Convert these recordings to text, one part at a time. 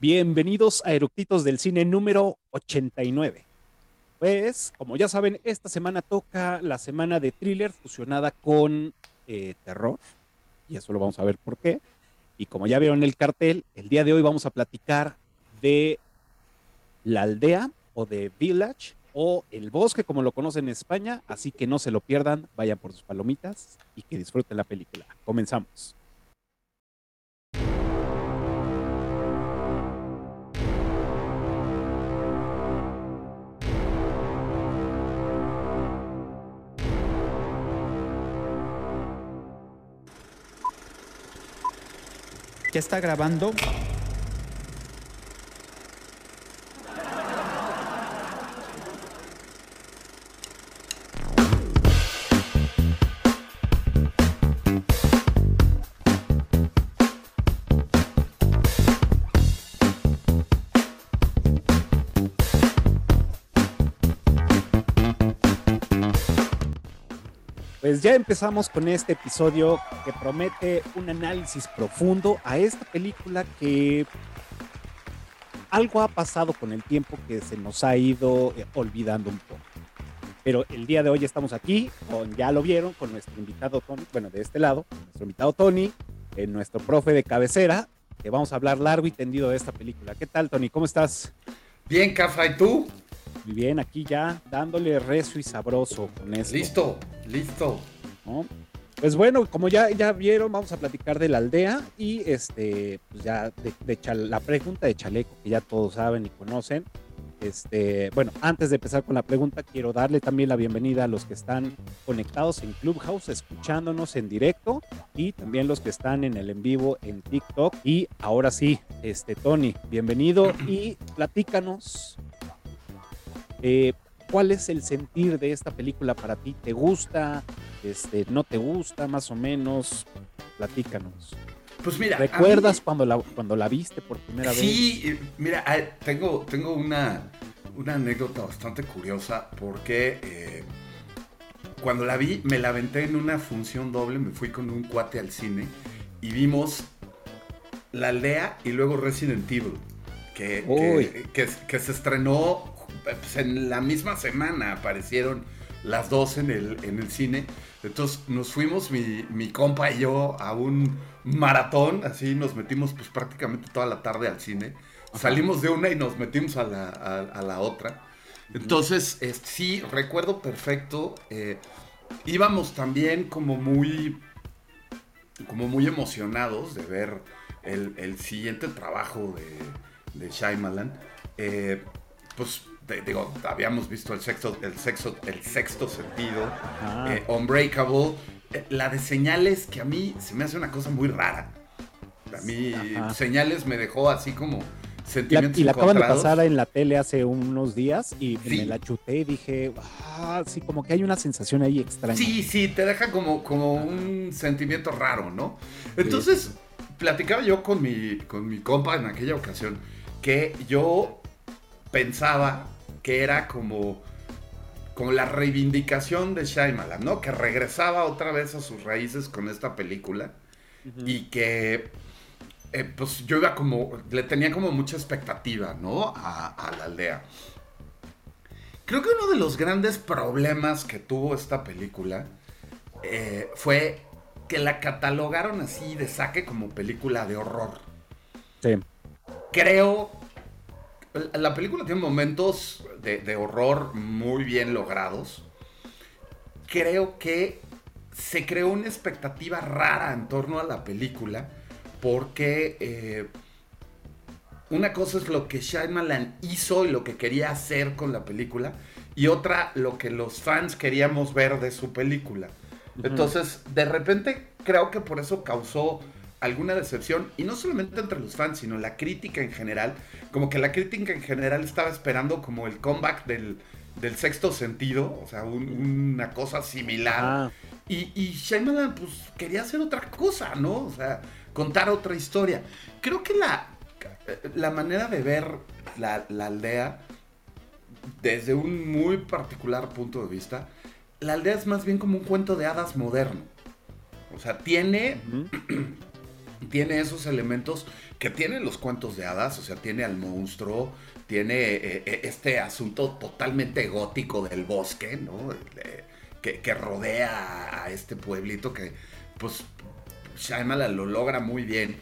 Bienvenidos a Eructitos del Cine número 89. Pues, como ya saben, esta semana toca la semana de thriller fusionada con eh, terror. Y eso lo vamos a ver por qué. Y como ya vieron el cartel, el día de hoy vamos a platicar de la aldea o de Village o el bosque, como lo conocen en España. Así que no se lo pierdan, vayan por sus palomitas y que disfruten la película. Comenzamos. ¿Ya está grabando? Pues ya empezamos con este episodio que promete un análisis profundo a esta película que algo ha pasado con el tiempo que se nos ha ido eh, olvidando un poco. Pero el día de hoy estamos aquí, con, ya lo vieron, con nuestro invitado Tony, bueno, de este lado, nuestro invitado Tony, eh, nuestro profe de cabecera, que vamos a hablar largo y tendido de esta película. ¿Qué tal, Tony? ¿Cómo estás? Bien, Cafra, ¿y tú? Muy bien, aquí ya dándole recio y sabroso con esto. Listo, listo. ¿no? Pues bueno, como ya, ya vieron, vamos a platicar de la aldea y este, pues ya de, de chal- la pregunta de Chaleco, que ya todos saben y conocen. Este, bueno, antes de empezar con la pregunta, quiero darle también la bienvenida a los que están conectados en Clubhouse, escuchándonos en directo, y también los que están en el en vivo en TikTok. Y ahora sí, este, Tony, bienvenido y platícanos. Eh, ¿Cuál es el sentir de esta película para ti? ¿Te gusta? Este, ¿No te gusta? Más o menos. Platícanos. Pues mira. ¿Recuerdas mí- cuando, la, cuando la viste por primera vez? Sí, eh, mira, ah, tengo, tengo una, una anécdota bastante curiosa porque eh, cuando la vi, me la aventé en una función doble, me fui con un cuate al cine y vimos La Aldea y luego Resident Evil, que, Uy. que, que- que se estrenó pues, en la misma semana, aparecieron las dos en el, en el cine. Entonces nos fuimos, mi, mi compa y yo, a un maratón, así nos metimos pues prácticamente toda la tarde al cine. Salimos de una y nos metimos a la, a, a la otra. Entonces, eh, sí, recuerdo perfecto. eh, íbamos también como muy, como muy emocionados de ver el, el siguiente trabajo de, de Shyamalan. Eh, pues te- digo, habíamos visto el sexto, el sexto, el sexto sentido, Ah. eh, Unbreakable, eh, la de señales que a mí se me hace una cosa muy rara. A mí Ajá. señales me dejó así como La- sentimientos y la acaban de pasar en la tele hace unos días y Sí. me la chuté y dije, ah, sí, como que hay una sensación ahí extraña. Sí, sí, te deja como, como un sentimiento raro, ¿no? Entonces, platicaba yo con mi, con mi compa en aquella ocasión que yo pensaba que era como, como la reivindicación de Shyamalan, ¿no? Que regresaba otra vez a sus raíces con esta película y que eh, pues yo iba como, le tenía como mucha expectativa, ¿no? A, a la aldea. Creo que uno de los grandes problemas que tuvo esta película eh, fue que la catalogaron así de saque como película de horror. Sí. Creo, la película tiene momentos de, de horror muy bien logrados. Creo que se creó una expectativa rara en torno a la película porque eh, una cosa es lo que Shyamalan hizo y lo que quería hacer con la película y otra lo que los fans queríamos ver de su película. Entonces, de repente creo que por eso causó alguna decepción y no solamente entre los fans, sino la crítica en general, como que la crítica en general estaba esperando como el comeback del, del sexto sentido, o sea, un- una cosa similar. Ah, Y, y Shyamalan, pues, quería hacer otra cosa, ¿no? O sea, contar otra historia. Creo que la, la manera de ver la, la aldea, desde un muy particular punto de vista, la aldea es más bien como un cuento de hadas moderno. O sea, tiene tiene esos elementos que tienen los cuentos de hadas, o sea, tiene al monstruo, tiene eh, eh, este asunto totalmente gótico del bosque, ¿no? que, que, rodea a este pueblito que, pues, Shyamalan lo logra muy bien.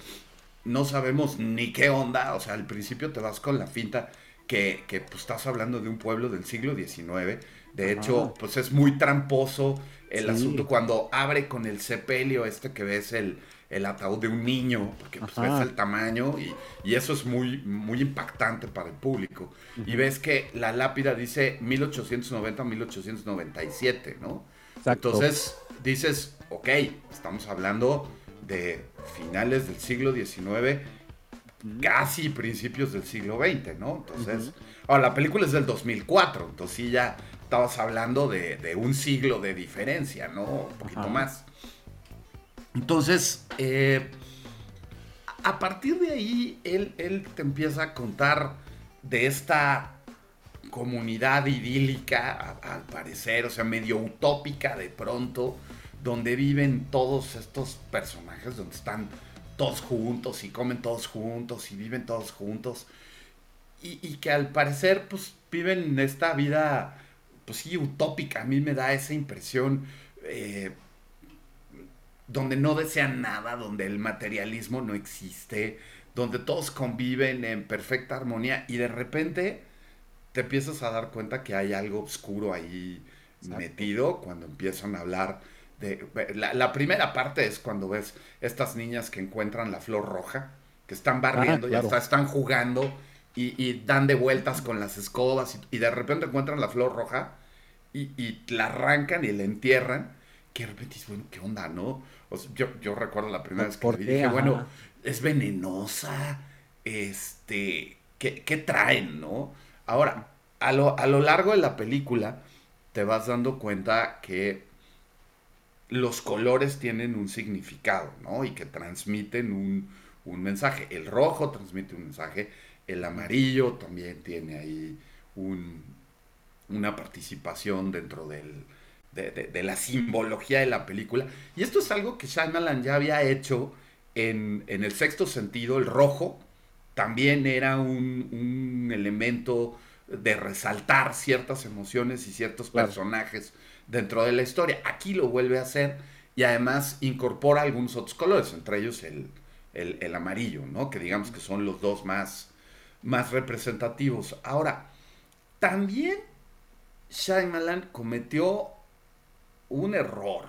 No sabemos ni qué onda, o sea, al principio te vas con la finta que, que pues, estás hablando de un pueblo del siglo XIX. De hecho, pues es muy tramposo el asunto cuando abre con el sepelio este que ves el, el ataúd de un niño, porque pues, ves el tamaño y, y, eso es muy, muy impactante para el público. Y ves que la lápida dice 1890-1897, ¿no? Entonces dices, ok, estamos hablando de finales del siglo XIX, casi principios del siglo XX, ¿no? Entonces, ahora la película es del 2004, entonces sí ya estabas hablando de, un siglo de diferencia, ¿no? Un poquito más. Entonces, eh, a partir de ahí, él, él te empieza a contar de esta comunidad idílica, al parecer, o sea, medio utópica de pronto, donde viven todos estos personajes, donde están todos juntos y comen todos juntos y viven todos juntos. Y, que al parecer, pues, viven esta vida, pues sí, utópica. A mí me da esa impresión, eh, donde no desean nada, donde el materialismo no existe, donde todos conviven en perfecta armonía y de repente te empiezas a dar cuenta que hay algo oscuro ahí metido cuando empiezan a hablar la, primera parte es cuando ves estas niñas que encuentran la flor roja, que están barriendo, ya están jugando y, dan de vueltas con las escobas y, de repente encuentran la flor roja y, la arrancan y la entierran. Que de repente dices, bueno, ¿qué onda, no? Yo, recuerdo la primera vez que vi, dije, bueno, es venenosa, este, ¿qué, ¿qué, traen, no? Ahora, a lo, a lo largo de la película te vas dando cuenta que los colores tienen un significado, ¿no? Y que transmiten un, mensaje. El rojo transmite un mensaje, el amarillo también tiene ahí una participación dentro del, de, la simbología de la película. Y esto es algo que Shyamalan ya había hecho en, el sexto sentido, el rojo también era un, elemento de resaltar ciertas emociones y ciertos personajes dentro de la historia. Aquí lo vuelve a hacer y además incorpora algunos otros colores, entre ellos el, amarillo, ¿no? Que digamos que son los dos más, más representativos. Ahora, también Shyamalan cometió un error.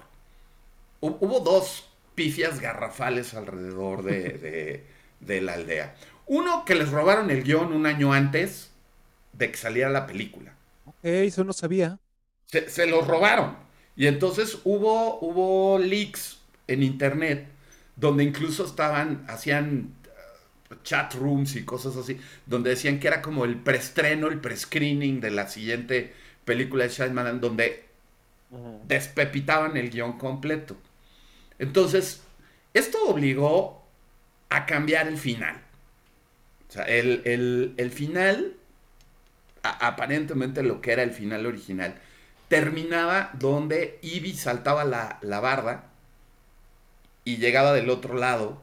Hubo dos pifias garrafales alrededor de, de, la aldea. Uno, que les robaron el guion un año antes de que saliera la película. Ok, eso no sabía se, los robaron. Y entonces hubo, hubo leaks en internet donde incluso estaban, hacían uh, chat rooms y cosas así, donde decían que era como el preestreno, el prescreening de la siguiente película de Shyamalan, donde despepitaban el guion completo. Entonces, esto obligó a cambiar el final. O sea, el, final, aparentemente lo que era el final original, terminaba donde Ivy saltaba la, barda y llegaba del otro lado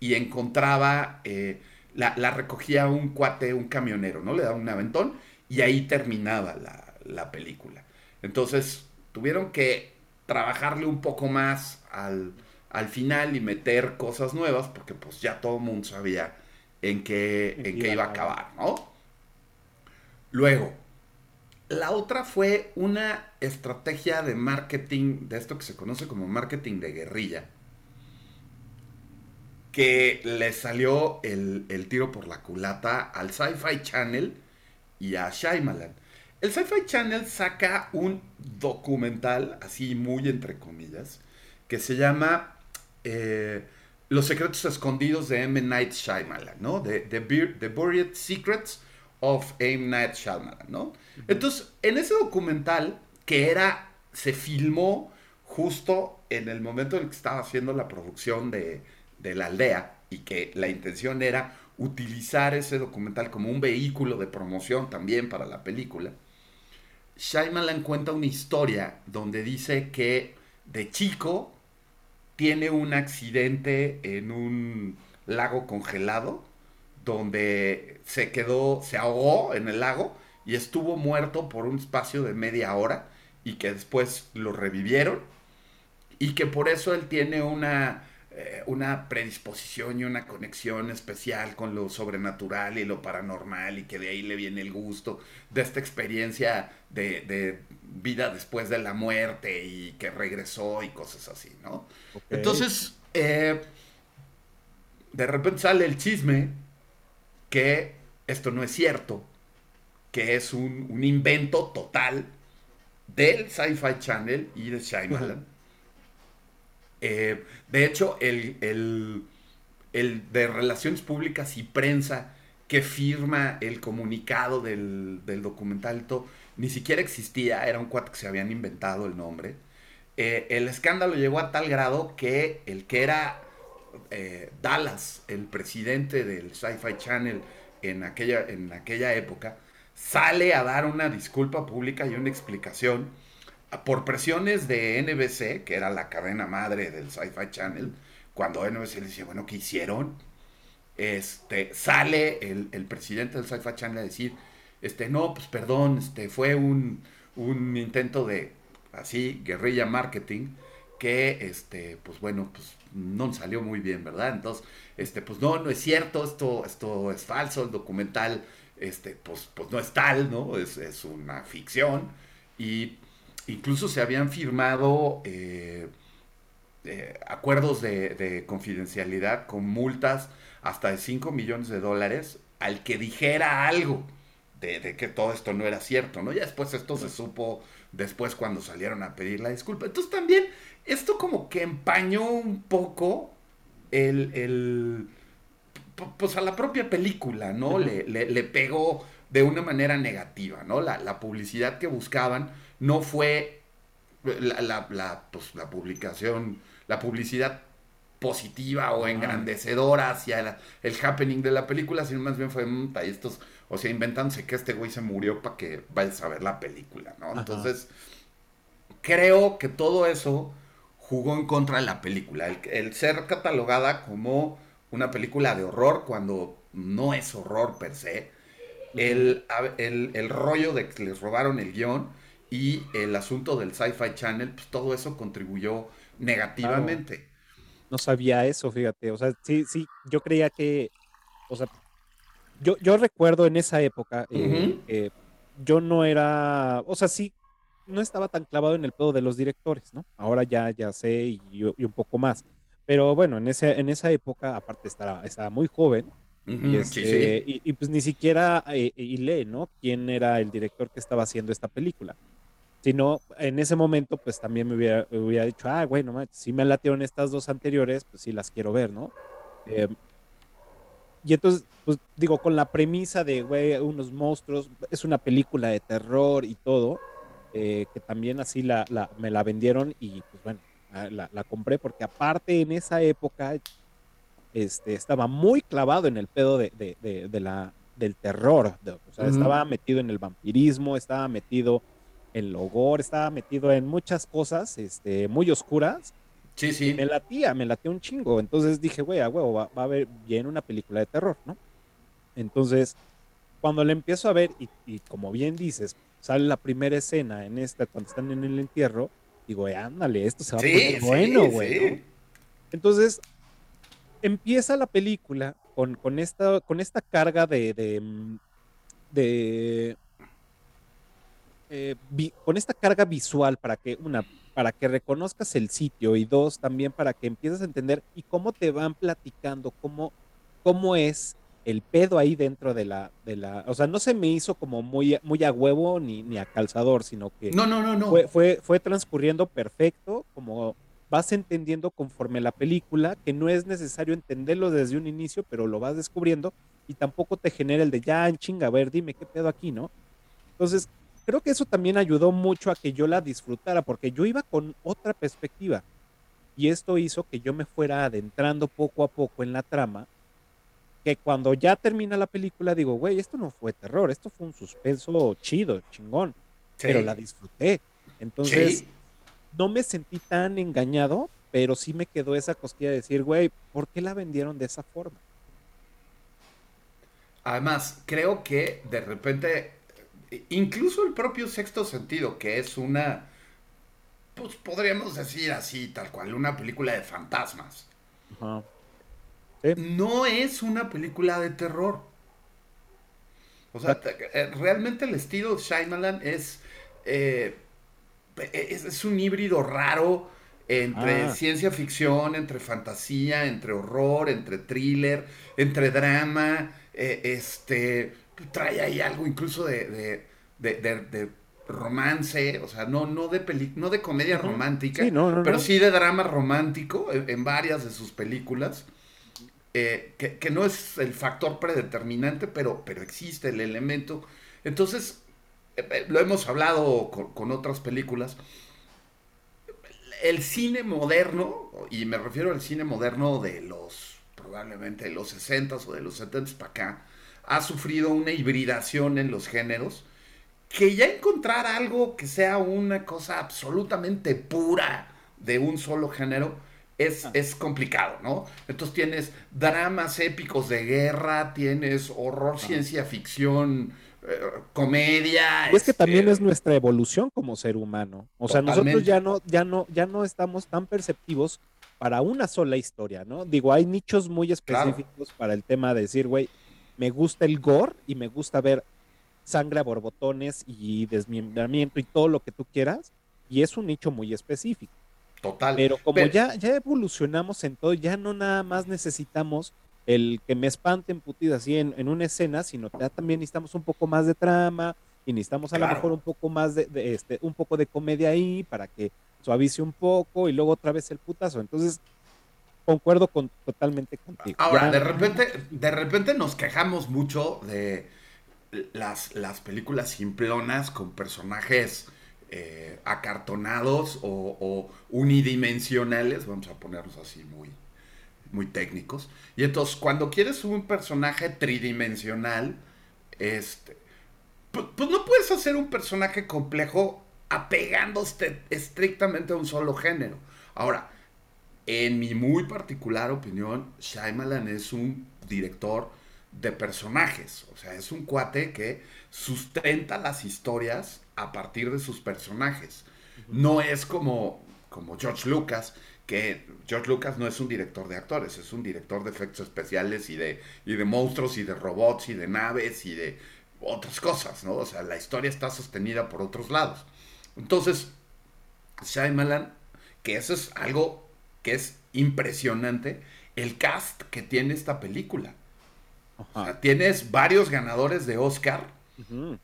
y encontraba, eh, la, recogía un cuate, un camionero, ¿no? Le daba un aventón y ahí terminaba la, película. Entonces tuvieron que trabajarle un poco más al, al, final y meter cosas nuevas porque pues ya todo el mundo sabía en qué, en qué iba a acabar, ¿no? Luego, la otra fue una estrategia de marketing, de esto que se conoce como marketing de guerrilla, que le salió el, tiro por la culata al Sci-Fi Channel y a Shyamalan. El Sci-Fi Channel saca un documental, así muy entre comillas, que se llama eh, Los secretos escondidos de M. Night Shyamalan, ¿no? The, the Buried Secrets of M. Night Shyamalan, ¿no? Entonces, en ese documental, que era, se filmó justo en el momento en el que estaba haciendo la producción de, la aldea y que la intención era utilizar ese documental como un vehículo de promoción también para la película, Shyamalan cuenta una historia donde dice que de chico tiene un accidente en un lago congelado donde se quedó, se ahogó en el lago y estuvo muerto por un espacio de media hora y que después lo revivieron y que por eso él tiene una, eh, una predisposición y una conexión especial con lo sobrenatural y lo paranormal y que de ahí le viene el gusto de esta experiencia de, vida después de la muerte y que regresó y cosas así, ¿no? Entonces, eh, de repente sale el chisme que esto no es cierto, que es un, invento total del Sci-Fi Channel y de Shyamalan. Eh, de hecho, el, el, de Relaciones Públicas y Prensa que firma el comunicado del, documental, ni siquiera existía, era un cuate que se habían inventado el nombre. Eh, el escándalo llegó a tal grado que el que era eh, Dallas, el presidente del Sci-Fi Channel en aquella, en aquella época, sale a dar una disculpa pública y una explicación por presiones de NBC, que era la cadena madre del Sci-Fi Channel, cuando NBC le dice, bueno, ¿qué hicieron? Este, sale el, presidente del Sci-Fi Channel a decir, este, no, pues perdón, este, fue un, un intento de, así, guerrilla marketing, que, este, pues bueno, pues no salió muy bien, ¿verdad? Entonces, este, pues no, no es cierto, esto, esto es falso, el documental, este, pues, pues no es tal, ¿no? Es, es una ficción. Y incluso se habían firmado eh, eh, acuerdos de, confidencialidad con multas hasta de 5 millones de dólares al que dijera algo de, de, que todo esto no era cierto, ¿no? Ya después esto se supo después cuando salieron a pedir la disculpa. Entonces también esto como que empañó un poco el, pues a la propia película, ¿no? le, le, pegó de una manera negativa, ¿no? La, publicidad que buscaban no fue la, la, pues, la publicación, la publicidad positiva o engrandecedora hacia el happening de la película, sino más bien fue, mm, estos, o sea, inventándose que este güey se murió para que vayas a ver la película, ¿no? Entonces, creo que todo eso jugó en contra de la película. El, ser catalogada como una película de horror cuando no es horror per se. El, el, rollo de que les robaron el guion y el asunto del Sci-Fi Channel, pues todo eso contribuyó negativamente. No sabía eso, fíjate. O sea, sí, sí, yo creía que, o sea, yo, yo recuerdo en esa época eh, yo no era, o sea, sí, no estaba tan clavado en el pedo de los directores, ¿no? Ahora ya, ya sé y, un poco más. Pero bueno, en, ese, en esa época, aparte estaba, estaba muy joven, este, y, pues ni siquiera eh, y lee, ¿no? ¿Quién era el director que estaba haciendo esta película? Sino, en ese momento, pues también me hubiera, hubiera dicho, ah, bueno, si me latieron estas dos anteriores, pues sí las quiero ver, ¿no? Em, y entonces, pues digo, con la premisa de, güey, unos monstruos, es una película de terror y todo, eh, que también así la, me la vendieron y pues bueno, ah, la, compré porque aparte en esa época este, estaba muy clavado en el pedo de, de, la, del terror, o sea, estaba metido en el vampirismo, estaba metido el horror, estaba metido en muchas cosas este, muy oscuras. Sí, sí. me latía, me latía un chingo. Entonces dije, güey, a huevo, va, a haber bien una película de terror, ¿no? Entonces, cuando la empiezo a ver, y, y como bien dices, sale la primera escena en esta, cuando están en el entierro, digo, ándale, esto se va a poner bueno, güey. Entonces, empieza la película con, con, esta, con esta carga de, de, mm, eh, con esta carga visual para que, una, para que reconozcas el sitio y dos, también para que empieces a entender y cómo te van platicando, cómo, cómo es el pedo ahí dentro de la, de la, o sea, no se me hizo como muy, muy a huevo ni, ni a calzador, sino que no, no, no, no. Fue, fue, fue transcurriendo perfecto, como vas entendiendo conforme la película, que no es necesario entenderlo desde un inicio, pero lo vas descubriendo y tampoco te genera el de ya, en chinga, a ver, dime qué pedo aquí, ¿no? Entonces, creo que eso también ayudó mucho a que yo la disfrutara, porque yo iba con otra perspectiva. Y esto hizo que yo me fuera adentrando poco a poco en la trama que cuando ya termina la película digo, güey, esto no fue terror, esto fue un suspenso chido, chingón, pero la disfruté. Entonces, no me sentí tan engañado pero sí me quedó esa cosquilla de decir, güey, ¿por qué la vendieron de esa forma? Además, creo que de repente, incluso el propio sexto sentido, que es una, pues podríamos decir así, tal cual, una película de fantasmas. No es una película de terror. O sea, eh, realmente el estilo de Shyamalan es, eh, es, un híbrido raro entre ah. ciencia ficción, entre fantasía, entre horror, entre thriller, entre drama. Eh, este, trae ahí algo incluso de, romance, o sea, no, no, de, no de comedia romántica, pero sí de drama romántico en, varias de sus películas. Eh, que, no es el factor predeterminante, pero, pero existe el elemento. Entonces, eh, lo hemos hablado con, otras películas. El cine moderno, y me refiero al cine moderno de los probablemente de los 60 o de los 70 para acá, ha sufrido una hibridación en los géneros, que ya encontrar algo que sea una cosa absolutamente pura de un solo género es, ah. es complicado, ¿no? Entonces tienes dramas épicos de guerra, tienes horror, ciencia ficción, eh, comedia. Y es que también este es nuestra evolución como ser humano. O sea, nosotros ya no, ya no, ya no estamos tan perceptivos para una sola historia, ¿no? Digo, hay nichos muy específicos para el tema de decir, güey, me gusta el gore y me gusta ver sangre a borbotones y desmembramiento y todo lo que tú quieras, y es un nicho muy específico. Total. Pero como Ya, ya evolucionamos en todo, ya no nada más necesitamos el que me espanten putidas así en, en, una escena, sino ya también necesitamos un poco más de trama y necesitamos a lo mejor un poco más de, de, este, un poco de comedia ahí para que suavice un poco y luego otra vez el putazo. Entonces, concuerdo con, totalmente contigo. Ahora, de repente, de repente nos quejamos mucho de las, las películas simplonas con personajes eh, acartonados o, unidimensionales, vamos a ponernos así muy, muy técnicos. Y entonces, cuando quieres un personaje tridimensional, este, pues, pues no puedes hacer un personaje complejo apegándose estrictamente a un solo género. Ahora, en mi muy particular opinión, Shyamalan es un director de personajes. O sea, es un cuate que sustenta las historias a partir de sus personajes. No es como, como George Lucas, que George Lucas no es un director de actores, es un director de efectos especiales y de, y de monstruos y de robots y de naves y de otras cosas, ¿no? O sea, la historia está sostenida por otros lados. Entonces, Shyamalan, que eso es algo que es impresionante, el cast que tiene esta película. tienes varios ganadores de Oscar.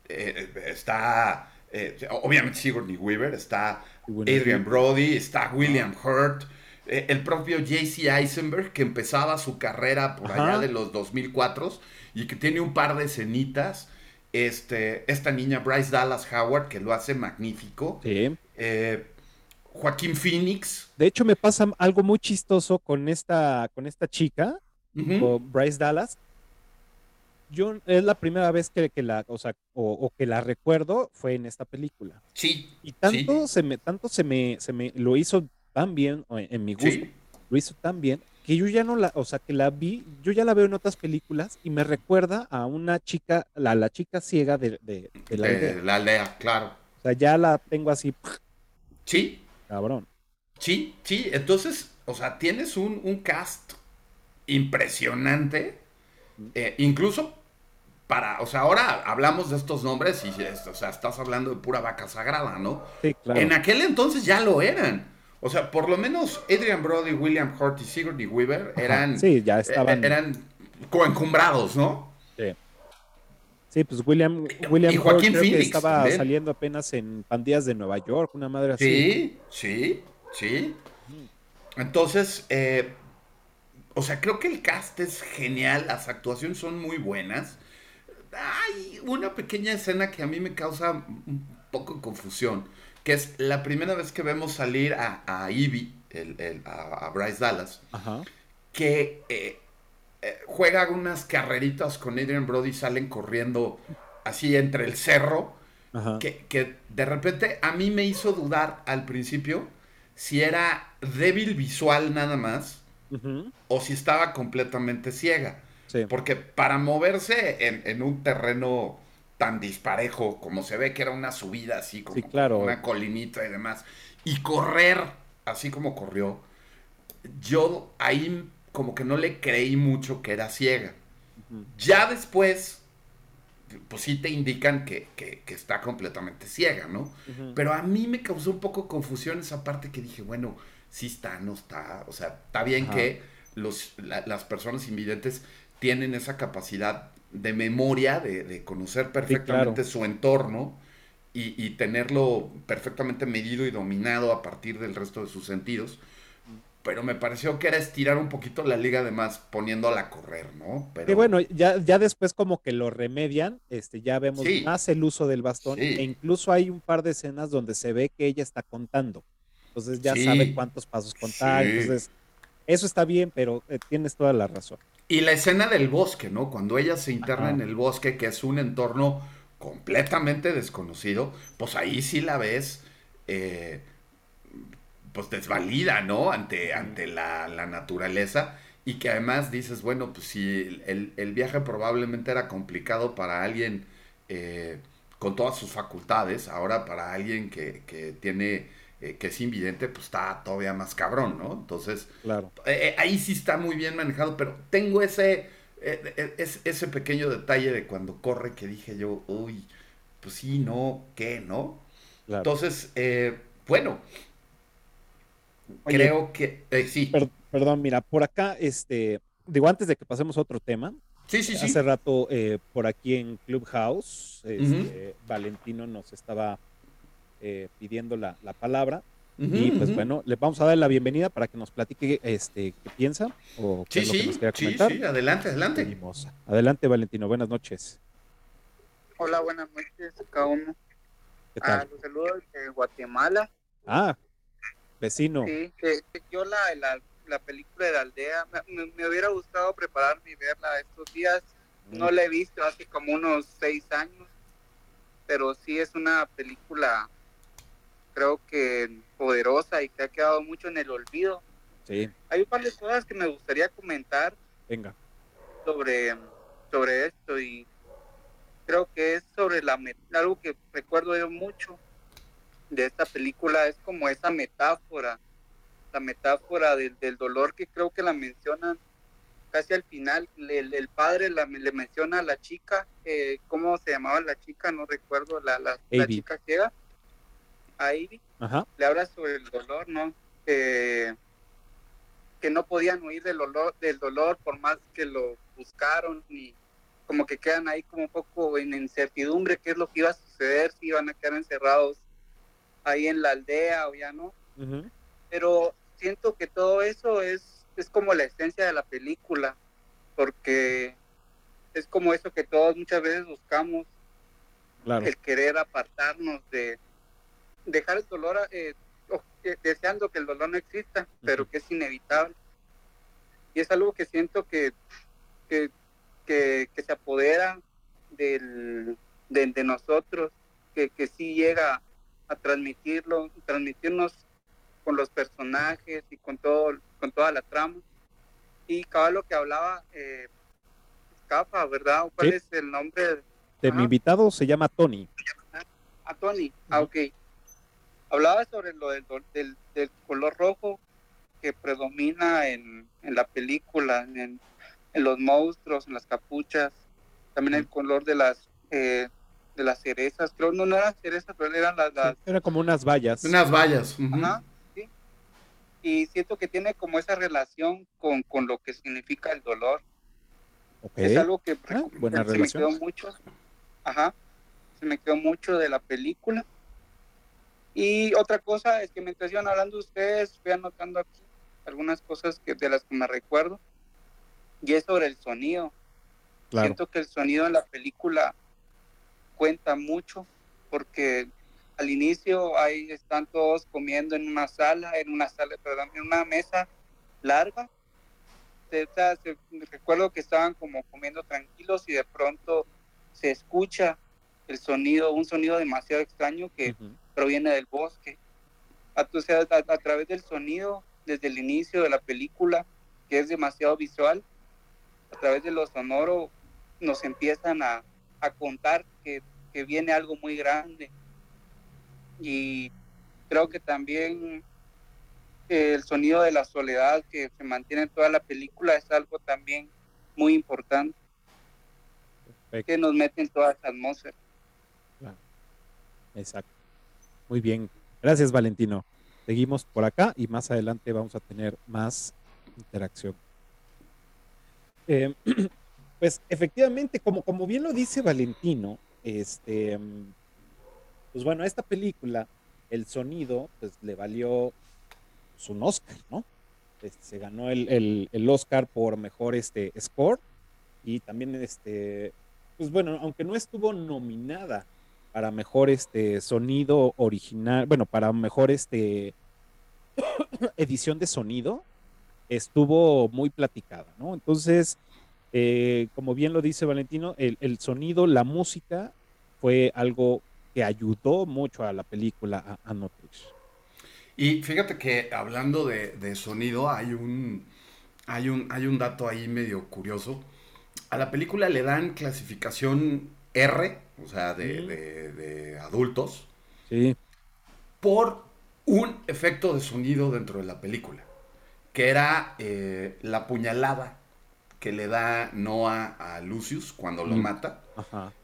Eh, está, eh, obviamente, Sigourney Weaver, está Adrian Brody, está William Hurt, eh, el propio J.C. Eisenberg, que empezaba su carrera por allá de los 2004 y que tiene un par de escenitas este, esta niña Bryce Dallas Howard, que lo hace magnífico. Sí. Eh, Joaquín Phoenix. De hecho, me pasa algo muy chistoso con esta, con esta chica, con Bryce Dallas. Yo es la primera vez que, la, o, sea, o, que la recuerdo fue en esta película. Sí. Y tanto se me, tanto se me, se me lo hizo tan bien en, mi gusto, lo hizo tan bien que yo ya no la, o sea, que la vi, yo ya la veo en otras películas y me recuerda a una chica, la, la chica ciega de, la, aldea. la aldea. claro. O sea, ya la tengo así. Sí. Cabrón. Sí, sí, entonces, o sea, tienes un, cast impresionante, eh, incluso para, o sea, ahora hablamos de estos nombres y, o sea, estás hablando de pura vaca sagrada, ¿no? Sí, claro. En aquel entonces ya lo eran. O sea, por lo menos Adrian Brody, William Hurt y Sigourney Weaver eran, sí, ya estaban... Eh, eran coencumbrados, ¿no? Sí. Sí, pues William, William y Joaquín Phoenix, estaba saliendo apenas en Pandillas de Nueva York, una madre así. Sí, sí, sí. Entonces, eh, o sea, creo que el cast es genial, las actuaciones son muy buenas. Hay una pequeña escena que a mí me causa un poco de confusión que es la primera vez que vemos salir a, a Ivy, a, Bryce Dallas, que eh, eh, juega unas carreritas con Adrian Brody, salen corriendo así entre el cerro, que, de repente a mí me hizo dudar al principio si era débil visual nada más o si estaba completamente ciega. Sí. Porque para moverse en, en un terreno tan disparejo como se ve que era una subida así como Sí, claro. una colinita y demás, y correr así como corrió, yo ahí como que no le creí mucho que era ciega. Ya después, pues sí te indican que, que- que está completamente ciega, ¿no? Pero a mí me causó un poco confusión esa parte que dije, bueno, sí está, no está. O sea, está bien Ajá. que los, la- las personas invidentes tienen esa capacidad de memoria, de, de conocer perfectamente claro. su entorno y, y tenerlo perfectamente medido y dominado a partir del resto de sus sentidos. Pero me pareció que era estirar un poquito la liga además poniéndola a correr, ¿no? Pero, Y bueno, ya, ya después como que lo remedian, este, ya vemos Sí. más el uso del bastón Sí. e incluso hay un par de escenas donde se ve que ella está contando. Entonces ya Sí. sabe cuántos pasos contar. Entonces, eso está bien, pero eh, tienes toda la razón. Y la escena del bosque, ¿no? Cuando ella se interna Ajá. en el bosque, que es un entorno completamente desconocido, pues ahí sí la ves, eh, pues desvalida, ¿no? Ante, ante la, la naturaleza. Y que además dices, bueno, pues si el, el viaje probablemente era complicado para alguien eh, con todas sus facultades, ahora para alguien que, que tiene, eh, que es invidente, pues está todavía más cabrón, ¿no? Entonces, Claro. eh, eh, ahí sí está muy bien manejado, pero tengo ese, es- ese pequeño detalle de cuando corre que dije yo, uy, pues sí, no, ¿qué, no? Claro. Entonces, bueno, Oye, creo que, eh, sí, Per- perdón, mira, por acá, este, digo, antes de que pasemos a otro tema, sí, sí, sí, hace rato eh, por aquí en Clubhouse, este, Valentino nos estaba eh, pidiendo la, la palabra y pues bueno, le vamos a dar la bienvenida para que nos platique este, qué piensa o qué sí, es lo que sí, nos quería sí, comentar. sí, adelante, adelante. Venimos. Adelante, Valentino, buenas noches. Hola, buenas noches a cada uno. ¿Qué Ah, los saludos de Guatemala. Ah, vecino. Sí, yo la, la, la película de la aldea, me, hubiera gustado prepararme y verla estos días. No la he visto hace como unos seis años, pero sí es una película, creo que poderosa y que ha quedado mucho en el olvido. Sí, Hay un par de cosas que me gustaría comentar venga. sobre, sobre esto y creo que es sobre la algo que recuerdo yo mucho de esta película es como esa metáfora la metáfora del, del dolor que creo que la mencionan casi al final. El, el padre la- le menciona a la chica eh, cómo se llamaba la chica no recuerdo la, la, la chica ciega. A Ivy Ajá. le habla sobre el dolor, ¿no? Que, que no podían huir del dolor, del dolor por más que lo buscaron y como que quedan ahí como un poco en incertidumbre qué es lo que iba a suceder, si iban a quedar encerrados ahí en la aldea o ya no. Pero siento que todo eso es, es como la esencia de la película, porque es como eso que todos muchas veces buscamos, Claro. el querer apartarnos de dejar el dolor eh, eh, deseando que el dolor no exista pero que es inevitable y es algo que siento que que, que, que se apodera del, de, de nosotros que, que sí llega a transmitirlo transmitirnos con los personajes y con todo con toda la trama y cada lo que hablaba eh, Escapa, ¿verdad? ¿Cuál Sí. es el nombre? De Ajá. mi invitado se llama Tony. a Tony. Ah, ok. Hablaba sobre lo del, del, del color rojo que predomina en, en la película, en, en los monstruos, en las capuchas, también el color de las eh, de las cerezas, creo no, no eran cerezas, pero eran las, las Era como unas vallas. Unas vallas. ajá, sí. Y siento que tiene como esa relación con, con lo que significa el dolor. Ok. Es algo que Ah, buena se me relación. quedó mucho. Ajá. Se me quedó mucho de la película. Y otra cosa es que mientras iban hablando ustedes, fui anotando aquí algunas cosas que, de las que me recuerdo. Y es sobre el sonido. Claro. Siento que el sonido en la película cuenta mucho porque al inicio ahí están todos comiendo en una sala, en una sala, perdón, en una mesa larga. Se- o sea, se- recuerdo que estaban como comiendo tranquilos y de pronto se escucha el sonido, un sonido demasiado extraño que Ujú. proviene del bosque. a, a, través del sonido, desde el inicio de la película, que es demasiado visual, a través de lo sonoro nos empiezan a, a contar que, que, viene algo muy grande. Y creo que también el sonido de la soledad que se mantiene en toda la película es algo también muy importante que nos mete en toda esa atmósfera. Exacto. Muy bien. Gracias, Valentino. Seguimos por acá y más adelante vamos a tener más interacción. Eh, pues efectivamente, como, como bien lo dice Valentino, este, pues bueno, esta película, el sonido, pues le valió pues, un Oscar, ¿no? Este, se ganó el, el, Oscar por mejor este, score y también, este, pues bueno, aunque no estuvo nominada para mejor este sonido original, bueno, para mejor este edición de sonido, estuvo muy platicada, ¿no? Entonces, eh, como bien lo dice Valentino, el, sonido, la música fue algo que ayudó mucho a la película, a, a Y fíjate que hablando de, sonido, hay un, hay, un, hay un dato ahí medio curioso. A la película le dan clasificación R, o sea, de, adultos, sí. por un efecto de sonido dentro de la película, que era eh, la puñalada que le da Noah a Lucius cuando lo mata.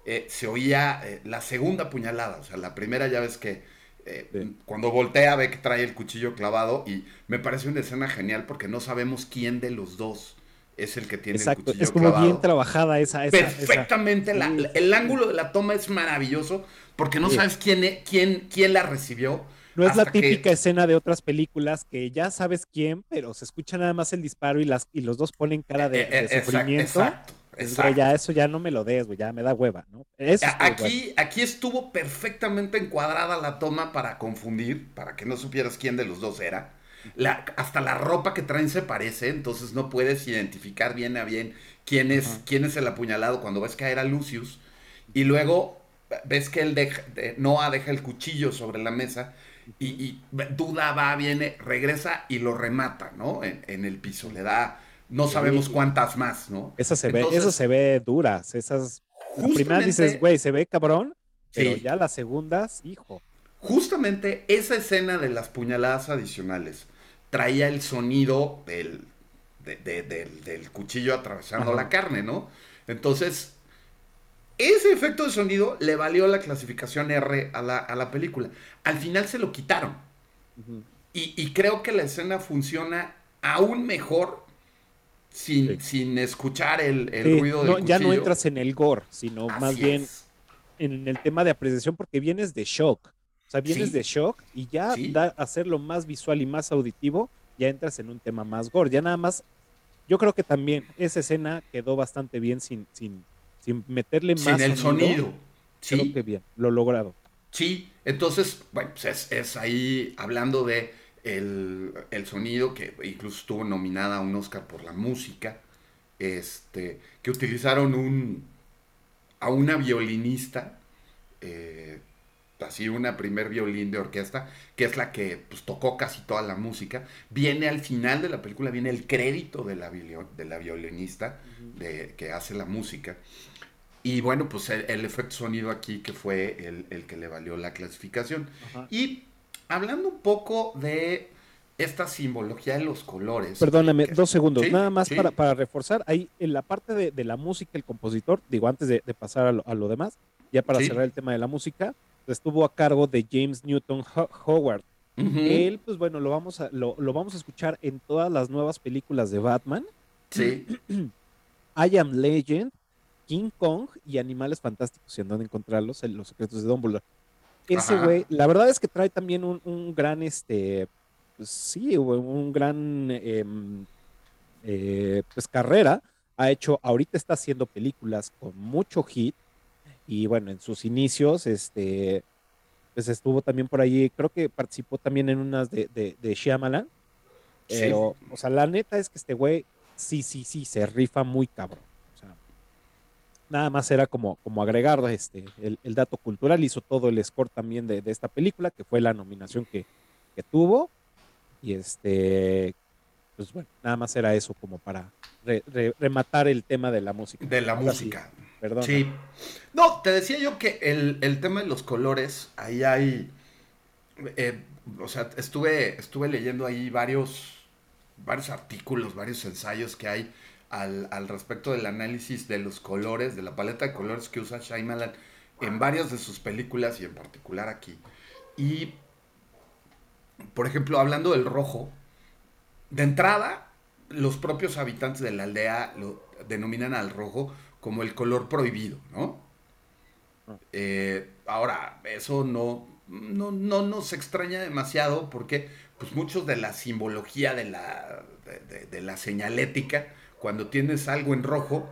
Eh, se oía eh, la segunda puñalada, o sea, la primera ya ves que cuando voltea ve que trae el cuchillo clavado y me parece una escena genial porque no sabemos quién de los dos es el que tiene el cuchillo es como bien trabajada esa. esa Perfectamente, el ángulo de la toma es maravilloso porque no sabes quién, quién, quién la recibió. No es la típica escena de otras películas que ya sabes quién, pero se escucha nada más el disparo y, las, y los dos ponen cara de, eh, eh, sufrimiento. Exacto, ya eso ya no me lo des, güey, ya me da hueva, ¿no? aquí, aquí estuvo perfectamente encuadrada la toma para confundir, para que no supieras quién de los dos era hasta la ropa que traen se parece, entonces no puedes identificar bien a bien quién es, quién es el apuñalado cuando ves caer a Lucius. Y luego ves que él deja, Noah deja el cuchillo sobre la mesa y, duda, va, viene, regresa y lo remata, ¿no? En, el piso, le da, no sabemos cuántas más, ¿no? Eso se ve, eso se ve duras, esas... La primera dices, güey, se ve cabrón, pero ya las segundas, hijo. Justamente esa escena de las puñaladas adicionales traía el sonido del, del, cuchillo atravesando la carne, ¿no? Entonces, ese efecto de sonido le valió la clasificación R a la, película. Al final se lo quitaron. y, creo que la escena funciona aún mejor sin, sin escuchar el, ruido del cuchillo. Ya no entras en el gore, sino más bien en el tema de apreciación porque vienes de shock. O sea, vienes de shock y ya da, hacerlo más visual y más auditivo, ya entras en un tema más gore. Ya nada más, yo creo que también esa escena quedó bastante bien sin, sin, sin meterle más. Sin el sonido. Creo que bien, lo logrado. Sí, entonces, bueno, pues es, ahí hablando de el, sonido, que incluso estuvo nominada a un Oscar por la música, este, que utilizaron un, a una violinista eh, así una primer violín de orquesta, que es la que pues, tocó casi toda la música. Viene al final de la película, viene el crédito de la, de la violinista de, que hace la música. Y bueno, pues el, efecto sonido aquí que fue el, que le valió la clasificación. Y hablando un poco de esta simbología de los colores. Perdóname, dos segundos, nada más para, para, reforzar. Ahí en la parte de, la música, el compositor, digo, antes de, pasar a lo, a lo, demás, ya para cerrar el tema de la música, estuvo a cargo de James Newton Howard. Él, pues bueno, lo vamos, a, lo, vamos a escuchar en todas las nuevas películas de Batman. Sí. I Am Legend, King Kong y Animales Fantásticos, y en dónde encontrarlos, en Los Secretos de Dumbledore. Ese güey, la verdad es que trae también un, gran, este, pues, sí, un gran, em, eh, pues carrera. Ha hecho, ahorita está haciendo películas con mucho hit y bueno, en sus inicios, este, pues estuvo también por allí, creo que participó también en unas de, de, de Shyamalan. Pero, o sea, la neta es que este güey, sí, sí, sí, se rifa muy cabrón. Nada más era como, como agregar este, el, dato cultural, hizo todo el score también de, esta película, que fue la nominación que, que tuvo. Y este, pues bueno, nada más era eso como para rematar el tema de la música. De la música. perdón. Sí. No, te decía yo que el, tema de los colores, ahí hay, eh, o sea, estuve, estuve leyendo ahí varios, varios artículos, varios ensayos que hay al, al, respecto del análisis de los colores, de la paleta de colores que usa Shyamalan en varias de sus películas y en particular aquí. Y, por ejemplo, hablando del rojo, de entrada, los propios habitantes de la aldea lo denominan al rojo como el color prohibido, ¿no? Eh, ahora, eso no, no, no, nos extraña demasiado porque pues muchos de la simbología de la, de, la señalética, cuando tienes algo en rojo,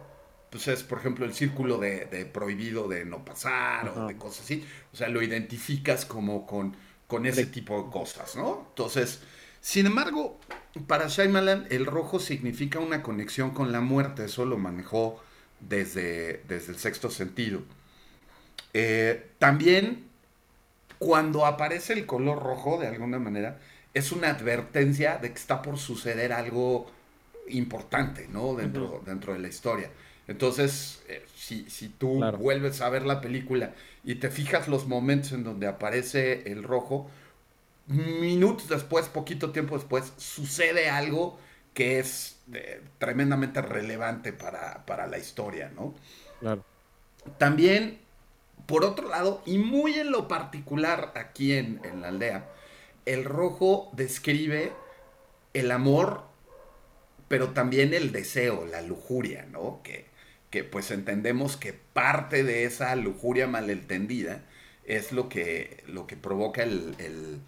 pues es, por ejemplo, el círculo de, prohibido de no pasar o de cosas así. O sea, lo identificas como con, con ese tipo de cosas, ¿no? Entonces, sin embargo, para Shyamalan el rojo significa una conexión con la muerte, eso lo manejó desde, desde el sexto sentido. Eh, también cuando aparece el color rojo, de alguna manera, es una advertencia de que está por suceder algo importante, ¿no? Dentro, dentro de la historia. Entonces, eh, si, tú vuelves a ver la película y te fijas los momentos en donde aparece el rojo, minutos después, poquito tiempo después, sucede algo que es eh, tremendamente relevante para, la historia, ¿no? Claro. También, por otro lado, y muy en lo particular aquí en, la aldea, el rojo describe el amor, pero también el deseo, la lujuria, ¿no? Que, que pues entendemos que parte de esa lujuria malentendida es lo que, lo que provoca el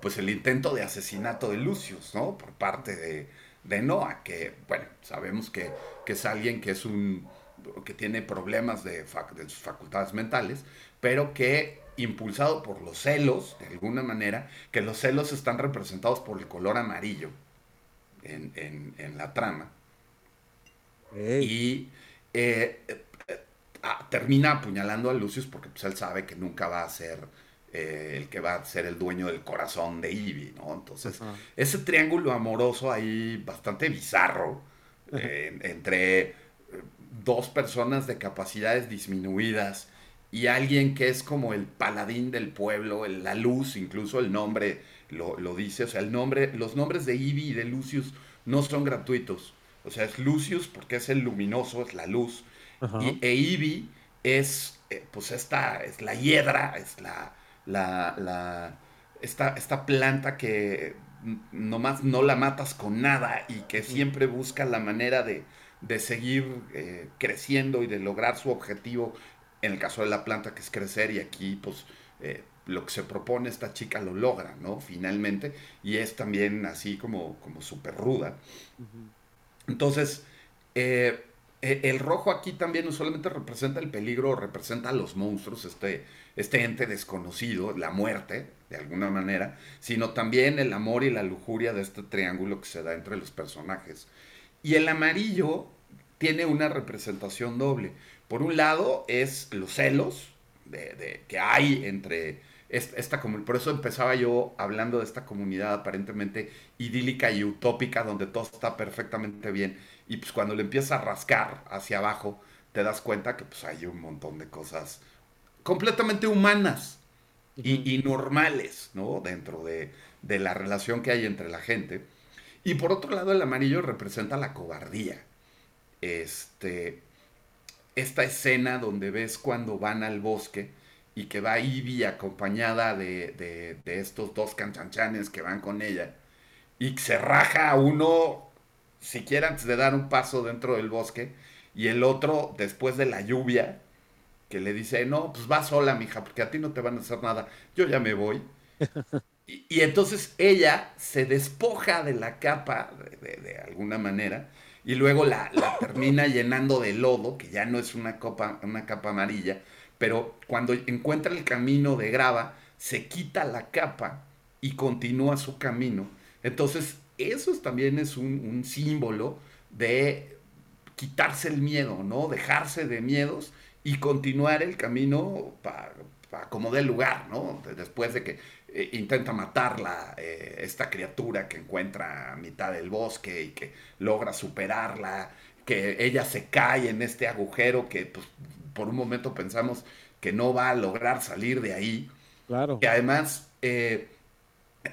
pues el intento de asesinato de Lucius, ¿no? Por parte de, de Noah, que, bueno, sabemos que, es alguien que es un que tiene problemas de, sus facultades mentales, pero que impulsado por los celos, de alguna manera, que los celos están representados por el color amarillo en, la trama. Y eh, eh, ah, termina apuñalando a Lucius porque pues, él sabe que nunca va a ser eh, el que va a ser el dueño del corazón de Ivy, ¿no? Entonces, ese triángulo amoroso ahí bastante bizarro entre dos personas de capacidades disminuidas y alguien que es como el paladín del pueblo, la luz, incluso el nombre lo, dice, o sea, el nombre, los nombres de Ivy y de Lucius no son gratuitos. O sea, es Lucius porque es el luminoso, es la luz. Y, e Ivy es, pues esta, es la hiedra, es la, la, la, esta, esta planta que nomás no la matas con nada y que siempre busca la manera de, seguir eh, creciendo y de lograr su objetivo, en el caso de la planta que es crecer y aquí pues eh, lo que se propone esta chica lo logra, ¿no? Finalmente, y es también así como, como súper ruda. Entonces, eh, el rojo aquí también no solamente representa el peligro, representa a los monstruos, este, este ente desconocido, la muerte, de alguna manera, sino también el amor y la lujuria de este triángulo que se da entre los personajes. Y el amarillo tiene una representación doble. Por un lado es los celos de, que hay entre esta comunidad. Por eso empezaba yo hablando de esta comunidad aparentemente idílica y utópica donde todo está perfectamente bien. Y pues cuando le empiezas a rascar hacia abajo, te das cuenta que pues hay un montón de cosas completamente humanas y, normales, ¿no? Dentro de, la relación que hay entre la gente. Y por otro lado, el amarillo representa la cobardía. Este, esta escena donde ves cuando van al bosque y que va Ivy acompañada de, estos dos canchanchanes que van con ella y se raja a uno siquiera antes de dar un paso dentro del bosque y el otro después de la lluvia que le dice, no, pues va sola, mija, porque a ti no te van a hacer nada, yo ya me voy. y, entonces ella se despoja de la capa, de, alguna manera, y luego la, termina llenando de lodo, que ya no es una, copa, una capa amarilla, pero cuando encuentra el camino de grava, se quita la capa y continúa su camino. Entonces, eso también es un, símbolo de quitarse el miedo, ¿no? Dejarse de miedos y continuar el camino para como dé lugar, ¿no? Después de que eh, intenta matarla, eh, esta criatura que encuentra a mitad del bosque y que logra superarla, que ella se cae en este agujero que pues, por un momento pensamos que no va a lograr salir de ahí. Claro. Que además, eh,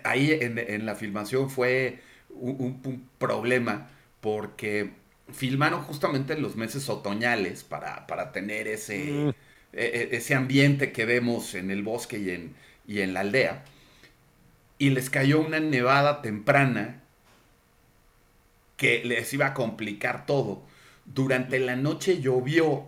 ahí en, la filmación fue un, problema porque filmaron justamente en los meses otoñales para, para tener ese, mm. e, e, ese ambiente que vemos en el bosque y en, y en la aldea. Y les cayó una nevada temprana que les iba a complicar todo. Durante la noche llovió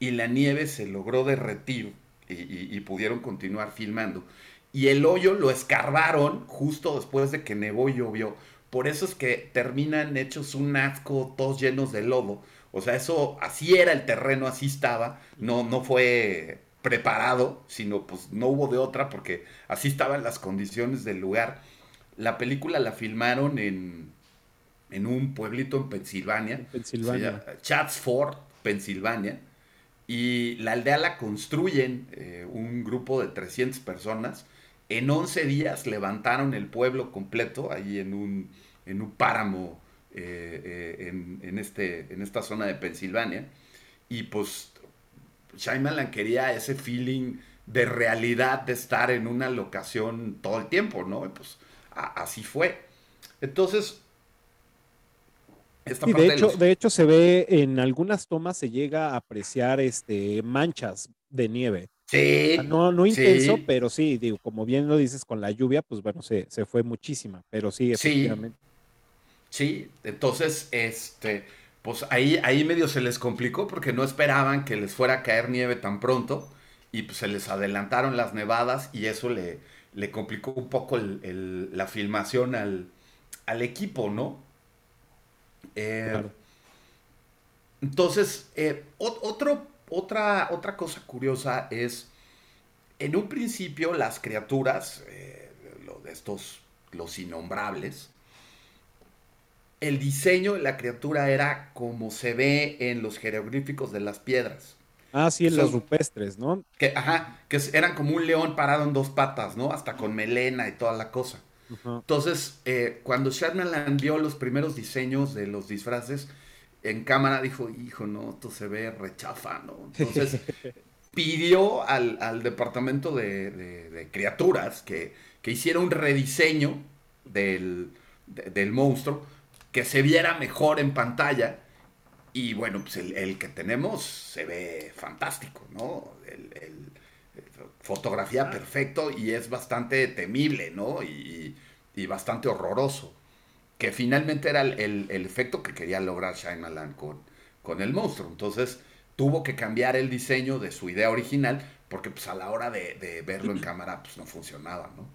y la nieve se logró derretir y, pudieron continuar filmando. Y el hoyo lo escarbaron justo después de que nevó y llovió. Por eso es que terminan hechos un asco, todos llenos de lodo. O sea, eso, así era el terreno, así estaba. No, no fue preparado, sino pues no hubo de otra porque así estaban las condiciones del lugar. La película la filmaron en, en un pueblito en Pensilvania. Pensilvania. Chatsford, Pensilvania. Y la aldea la construyen eh, un grupo de 300 personas. En 11 días levantaron el pueblo completo ahí en un, en un páramo eh, eh, en, este, en esta zona de Pensilvania. Y pues Shyamalan quería ese feeling de realidad de estar en una locación todo el tiempo, ¿no? Pues así fue. Entonces, de, hecho, de, hecho, se ve en algunas tomas se llega a apreciar este, manchas de nieve. Sí. no, no intenso, pero sí, digo, como bien lo dices, con la lluvia, pues bueno, se, se fue muchísima, pero sí, efectivamente. Sí. entonces, este, pues ahí, ahí medio se les complicó porque no esperaban que les fuera a caer nieve tan pronto y pues se les adelantaron las nevadas y eso le, le complicó un poco la filmación al, al equipo, ¿no? Eh, entonces, eh, otro, otra, otra cosa curiosa es, en un principio las criaturas, eh, de estos, los innombrables, el diseño de la criatura era como se ve en los jeroglíficos de las piedras. Ah, sí, en los rupestres, ¿no? Que, ajá, que eran como un león parado en dos patas, ¿no? Hasta con melena y toda la cosa. Entonces, eh, cuando Shyamalan vio los primeros diseños de los disfraces en cámara, dijo, hijo, no, esto se ve rechafa, ¿no? Entonces, pidió al, departamento de, criaturas que, hiciera un rediseño del, monstruo, que se viera mejor en pantalla. Y bueno, pues el, que tenemos se ve fantástico, ¿no? el, fotografía perfecto y es bastante temible, ¿no? Y, bastante horroroso. Que finalmente era el, efecto que quería lograr Shyamalan con, con el monstruo. Entonces tuvo que cambiar el diseño de su idea original porque pues a la hora de, verlo en cámara pues no funcionaba, ¿no?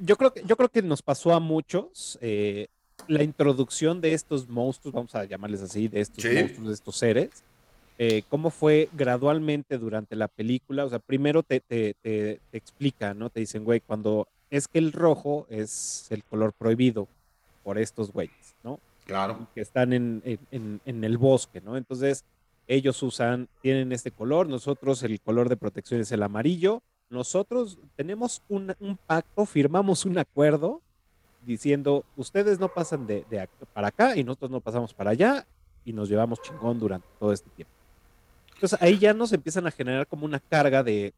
Yo creo que, yo creo que nos pasó a muchos eh, la introducción de estos monstruos, vamos a llamarles así, de estos monstruos, de estos seres, eh, cómo fue gradualmente durante la película. O sea, primero te, te, te, explica, ¿no? Te dicen, güey, cuando es que el rojo es el color prohibido por estos güeyes, ¿no? Claro. Que están en, en, en, el bosque, ¿no? Entonces, ellos usan, tienen este color, nosotros el color de protección es el amarillo. Nosotros tenemos un, un pacto, firmamos un acuerdo diciendo, ustedes no pasan de, de para acá y nosotros no pasamos para allá y nos llevamos chingón durante todo este tiempo. Entonces ahí ya nos empiezan a generar como una carga de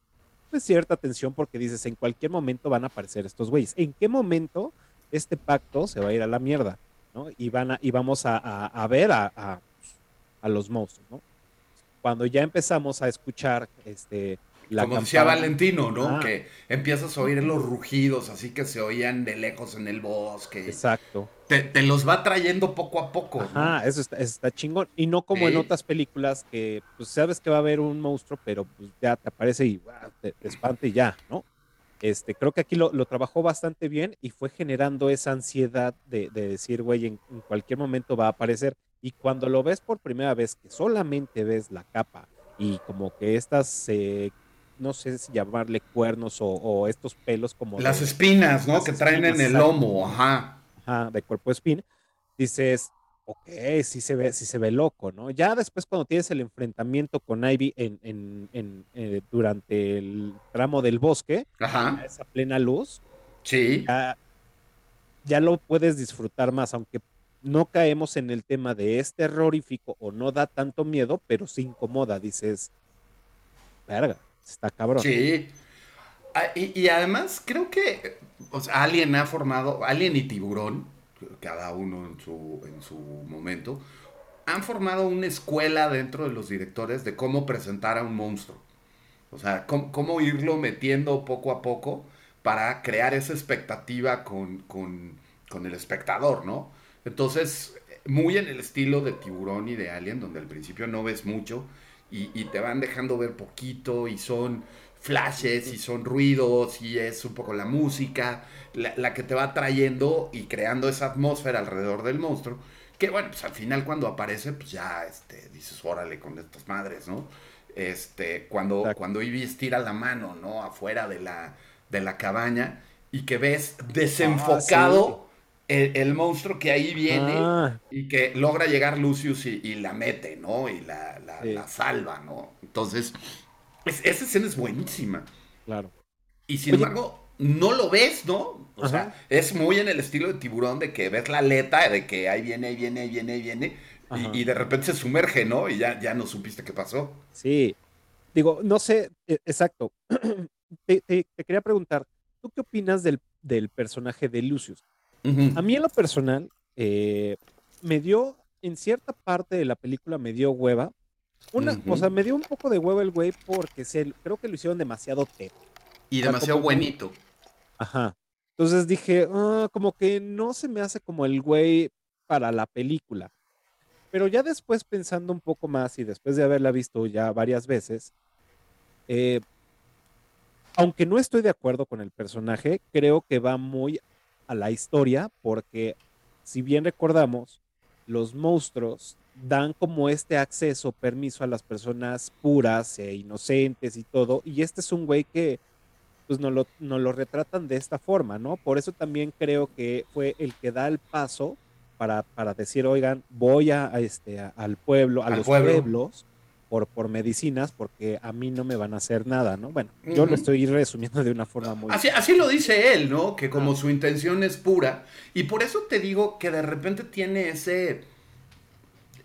cierta tensión porque dices, en cualquier momento van a aparecer estos güeyes. ¿En qué momento este pacto se va a ir a la mierda? ¿no? Y, van a, y vamos a, a, ver a, a, los monstruos, ¿no? Cuando ya empezamos a escuchar este, como decía Valentino, ¿no? Que empiezas a oír los rugidos, así que se oían de lejos en el bosque. Exacto. Te, los va trayendo poco a poco. Ah, eso está, chingón. Y no como en otras películas que, pues sabes que va a haber un monstruo, pero pues ya te aparece y te, espante y ya, ¿no? Este, creo que aquí lo, trabajó bastante bien y fue generando esa ansiedad de, decir, güey, en, cualquier momento va a aparecer. Y cuando lo ves por primera vez, que solamente ves la capa y como que estas se no sé si llamarle cuernos o, estos pelos como... Las espinas, ¿no? que traen en el lomo, ajá. Ajá, de cuerpo de espina. Dices, ok, sí se ve, sí se ve loco, ¿no? Ya después cuando tienes el enfrentamiento con Ivy en, en, eh, durante el tramo del bosque, Ajá. esa plena luz, Sí. ya, ya lo puedes disfrutar más, aunque no caemos en el tema de es terrorífico o no da tanto miedo, pero se incomoda, dices, verga, está cabrón. Sí. Ah, y, y además creo que o Alien ha formado, Alien y Tiburón, cada uno en su, en su momento, han formado una escuela dentro de los directores de cómo presentar a un monstruo. O sea, cómo, cómo irlo metiendo poco a poco para crear esa expectativa con, con, con el espectador, ¿no? Entonces, muy en el estilo de Tiburón y de Alien, donde al principio no ves mucho y, y te van dejando ver poquito y son flashes y son ruidos y es un poco la música, la, la, que te va trayendo y creando esa atmósfera alrededor del monstruo. Que bueno, pues al final cuando aparece, pues ya este, dices, órale con estas madres, ¿no? Este, cuando, cuando Ivy estira la mano, ¿no? Afuera de la, de la cabaña y que ves desenfocado ah, sí. El, el, monstruo que ahí viene ah. y que logra llegar Lucius y, y la mete, ¿no? Y la, la, sí. la salva, ¿no? Entonces, es, esa escena es buenísima. Claro. Y sin Oye, embargo, no lo ves, ¿no? O Ajá. sea, es muy en el estilo de tiburón de que ves la aleta, de que ahí viene, ahí viene, ahí viene, ahí viene, y, y, de repente se sumerge, ¿no? Y ya, ya no supiste qué pasó. Sí. Digo, no sé, e, exacto. te, te, te, quería preguntar, ¿tú qué opinas del, del personaje de Lucius? Uh -huh. A mí en lo personal, eh, me dio, en cierta parte de la película me dio hueva. Una, uh -huh. O sea, me dio un poco de hueva el güey porque se, creo que lo hicieron demasiado teto. Y demasiado buenito. Ajá. Entonces dije, oh, como que no se me hace como el güey para la película. Pero ya después pensando un poco más y después de haberla visto ya varias veces, eh, aunque no estoy de acuerdo con el personaje, creo que va muy a la historia porque si bien recordamos, los monstruos dan como este acceso, permiso a las personas puras e inocentes y todo, y este es un güey que pues no lo, no lo retratan de esta forma, ¿no? Por eso también creo que fue el que da el paso para, para decir, oigan, voy a, a este, a, al pueblo, a al los pueblo. pueblos por, por medicinas, porque a mí no me van a hacer nada, ¿no? Bueno, uh -huh. yo lo estoy resumiendo de una forma muy... Así, así lo dice él, ¿no? Que como ah. su intención es pura, y por eso te digo que de repente tiene ese,